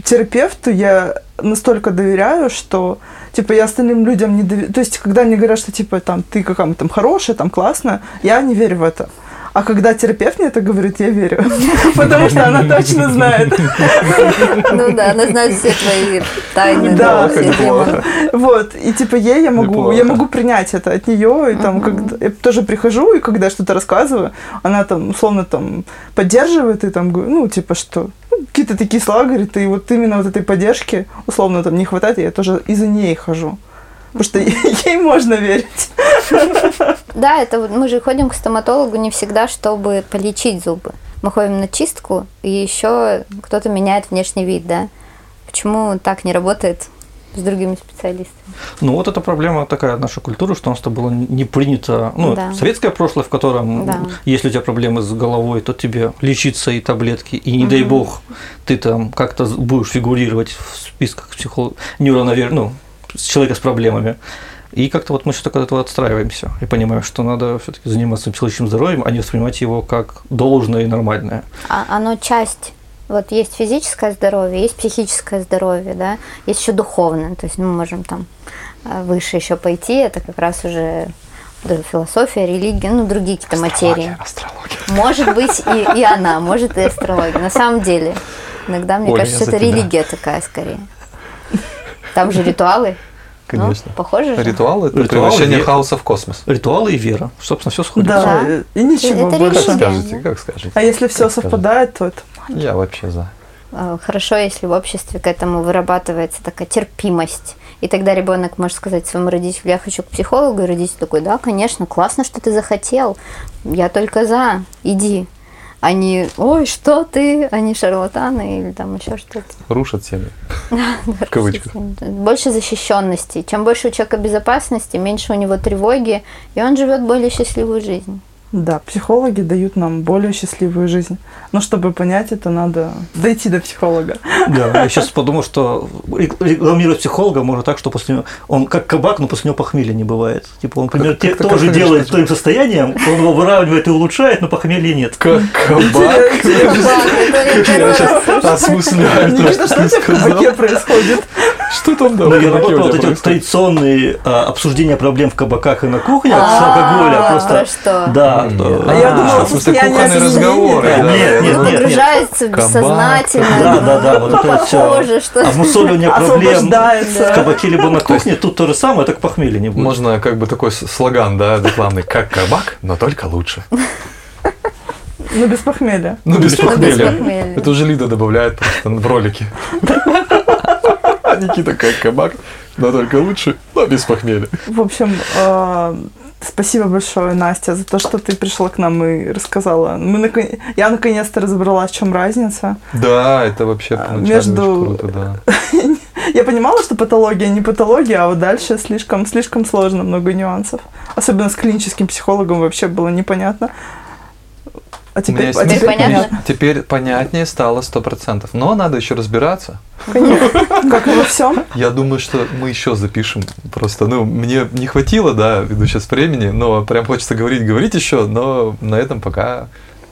Speaker 3: терапевту я настолько доверяю, что, типа, я остальным людям не доверяю. То есть, когда мне говорят, что, типа, там, ты какая-то там хорошая, там, классная, я не верю в это. А когда терапевт мне это говорит, я верю. Потому что она точно знает.
Speaker 5: Ну да, она знает все твои тайны,
Speaker 3: Да. Вот. И типа ей я могу, я могу принять это от нее. И там когда я тоже прихожу, и когда я что-то рассказываю, она там условно там поддерживает и там говорю, ну, типа, что ну, какие-то такие слова говорит, и вот именно вот этой поддержки условно там не хватает, и я тоже из-за ней хожу. Потому что ей можно верить.
Speaker 5: Да, это вот мы же ходим к стоматологу не всегда, чтобы полечить зубы. Мы ходим на чистку, и еще кто-то меняет внешний вид, да. Почему так не работает с другими специалистами?
Speaker 2: Ну вот эта проблема такая наша культура, что у нас-то было не принято, ну,
Speaker 5: Да.
Speaker 2: советское прошлое, в котором,
Speaker 5: Да.
Speaker 2: если у тебя проблемы с головой, то тебе лечиться и таблетки, и не дай бог, ты там как-то будешь фигурировать в списках психологов, невронавер... ну, человека с проблемами. И как-то вот мы все-таки от этого отстраиваемся и понимаем, что надо все-таки заниматься психологическим здоровьем, а не воспринимать его как должное и нормальное.
Speaker 5: А оно часть. Вот есть физическое здоровье, есть психическое здоровье, да, есть еще духовное. То есть мы можем там э, выше еще пойти, это как раз уже философия, религия, ну, другие какие-то материи.
Speaker 1: Астрология.
Speaker 5: Может быть и, и она, может и астрология. На самом деле, иногда мне
Speaker 1: Оля,
Speaker 5: кажется, это религия такая скорее. Там же ритуалы.
Speaker 1: Конечно.
Speaker 5: Ну, похоже же.
Speaker 1: Ритуал – это
Speaker 2: Ритуал,
Speaker 1: превращение
Speaker 2: ве-
Speaker 1: хаоса в космос.
Speaker 2: Ритуалы и вера. Собственно, все сходится.
Speaker 3: Да,
Speaker 5: Да.
Speaker 3: и ничего
Speaker 5: Это
Speaker 3: больше.
Speaker 1: Как скажете, как скажете.
Speaker 3: А если все
Speaker 1: Как скажете.
Speaker 3: совпадает, то это
Speaker 1: Я вообще за.
Speaker 5: Э, Хорошо, если в обществе к этому вырабатывается такая терпимость. И тогда ребенок может сказать своему родителю, я хочу к психологу, и родитель такой, да, конечно, классно, что ты захотел, я только за, иди. Они, ой, что ты, они шарлатаны или там еще что-то.
Speaker 1: Рушат семьи. В кавычках.
Speaker 5: Больше защищенности. Чем больше у человека безопасности, меньше у него тревоги, и он живет более счастливую жизнь.
Speaker 3: Да, психологи дают нам более счастливую жизнь. Но чтобы понять это, надо дойти до психолога.
Speaker 2: Да, я сейчас подумал, что рек- рекламировать психолога можно так, что после него он как кабак, но после него похмелья не бывает. Типа он, например,
Speaker 1: Как-
Speaker 2: те,
Speaker 1: как-то
Speaker 2: тоже
Speaker 1: как
Speaker 2: делает
Speaker 1: конечно.
Speaker 2: своим состоянием, он его выравнивает и улучшает, но похмелья нет.
Speaker 1: Как кабак. Я сейчас осмысляю то,
Speaker 3: Никита,
Speaker 1: что
Speaker 3: в кабаке
Speaker 1: сказал.
Speaker 3: происходит?
Speaker 1: Что там, да, в
Speaker 2: я работал вот эти традиционные а, обсуждения проблем в кабаках и на кухнях с
Speaker 5: А,
Speaker 2: алкоголя.
Speaker 5: про
Speaker 2: Просто,
Speaker 5: что?
Speaker 2: Да.
Speaker 3: А я
Speaker 1: А, смысле,
Speaker 3: состояние
Speaker 1: кухонные разговоры,
Speaker 2: Нет,
Speaker 1: да.
Speaker 2: нет, нет,
Speaker 1: думал,
Speaker 2: нет.
Speaker 5: Погружается бессознательно.
Speaker 2: Да, да, да, вот это все.
Speaker 5: Похоже, что...
Speaker 2: Обмусоливание проблем в кабаке либо на кухне, тут то же самое, так похмелья не будет.
Speaker 1: Можно как бы такой слоган, да, рекламный, как кабак, но только лучше.
Speaker 3: Ну, без похмелья.
Speaker 1: Ну, без
Speaker 5: Ну,
Speaker 1: похмелья. Это уже Лида добавляет просто в ролике. А Никита как кабак, но только лучше, но без похмелья.
Speaker 3: В общем, э, спасибо большое, Настя, за то, что ты пришла к нам и рассказала. Мы након- Я наконец-то разобралась, в чем разница.
Speaker 1: Да, это вообще поначалу
Speaker 3: между-
Speaker 1: круто, да.
Speaker 3: Я понимала, что патология не патология, а вот дальше слишком, слишком сложно, много нюансов. Особенно с клиническим психологом вообще было непонятно. А теперь,
Speaker 1: есть
Speaker 3: а теперь
Speaker 5: понятно.
Speaker 1: Теперь понятнее стало сто процентов. Но надо еще разбираться.
Speaker 3: Конечно. Как и во всем.
Speaker 1: Я думаю, что мы еще запишем. Просто, ну, мне не хватило, да, ввиду сейчас времени, но прям хочется говорить, говорить еще, но на этом пока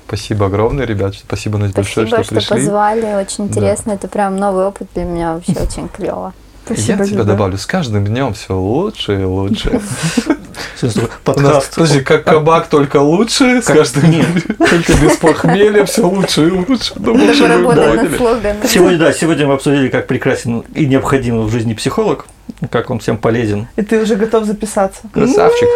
Speaker 1: спасибо огромное, ребят. Спасибо, Настя, большое,
Speaker 5: Спасибо,
Speaker 1: что
Speaker 5: что
Speaker 1: пришли.
Speaker 5: позвали. Очень
Speaker 1: Да.
Speaker 5: интересно. Это прям новый опыт для меня вообще очень клево.
Speaker 3: Спасибо
Speaker 1: Я тебя
Speaker 3: тебе.
Speaker 1: добавлю, с каждым днем все лучше и лучше.
Speaker 2: Подкаст.
Speaker 1: подожди, как кабак только лучше, с каждым днем только без похмелья все лучше и лучше. Вы поняли.
Speaker 2: Сегодня, да, сегодня мы обсудили, как прекрасен и необходим в жизни психолог, как он всем полезен.
Speaker 3: И ты уже готов записаться.
Speaker 1: Красавчик.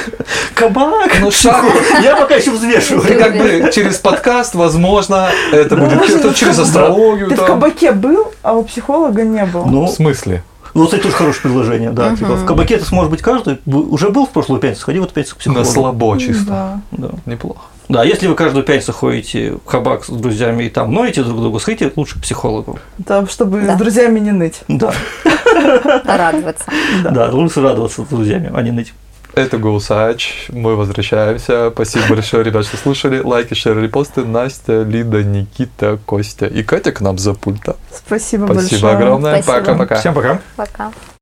Speaker 2: Кабак!
Speaker 1: Ну, шаг.
Speaker 2: Я пока еще взвешиваю.
Speaker 1: Ты как бы через подкаст, возможно, это будет через
Speaker 3: в
Speaker 1: астрологию.
Speaker 3: Ты в кабаке был, а у психолога не был.
Speaker 1: В
Speaker 2: Ну,
Speaker 1: смысле?
Speaker 2: ну, вот это тоже хорошее предложение, да. Типа, в кабаке это сможет быть каждый. Уже был в прошлую пятницу, сходи в эту пятницу к
Speaker 1: На
Speaker 2: психологу.
Speaker 1: слабо чисто.
Speaker 3: Да.
Speaker 2: Да.
Speaker 1: Неплохо.
Speaker 2: Да, если вы каждую пятницу ходите в кабак с друзьями и там ноете друг другу, сходите лучше к психологу.
Speaker 3: Да, чтобы
Speaker 5: Да.
Speaker 3: с друзьями не ныть.
Speaker 2: Да,
Speaker 5: Радоваться.
Speaker 2: да, лучше радоваться с друзьями, а не ныть.
Speaker 1: Это Гулсач. Мы возвращаемся. Спасибо большое, ребят, что слушали. Лайки, шеры, репосты. Настя, Лида, Никита, Костя и Катя к нам за пульта.
Speaker 3: Спасибо, большое.
Speaker 1: Спасибо огромное.
Speaker 5: Спасибо.
Speaker 1: Пока-пока.
Speaker 2: Всем пока.
Speaker 5: Пока.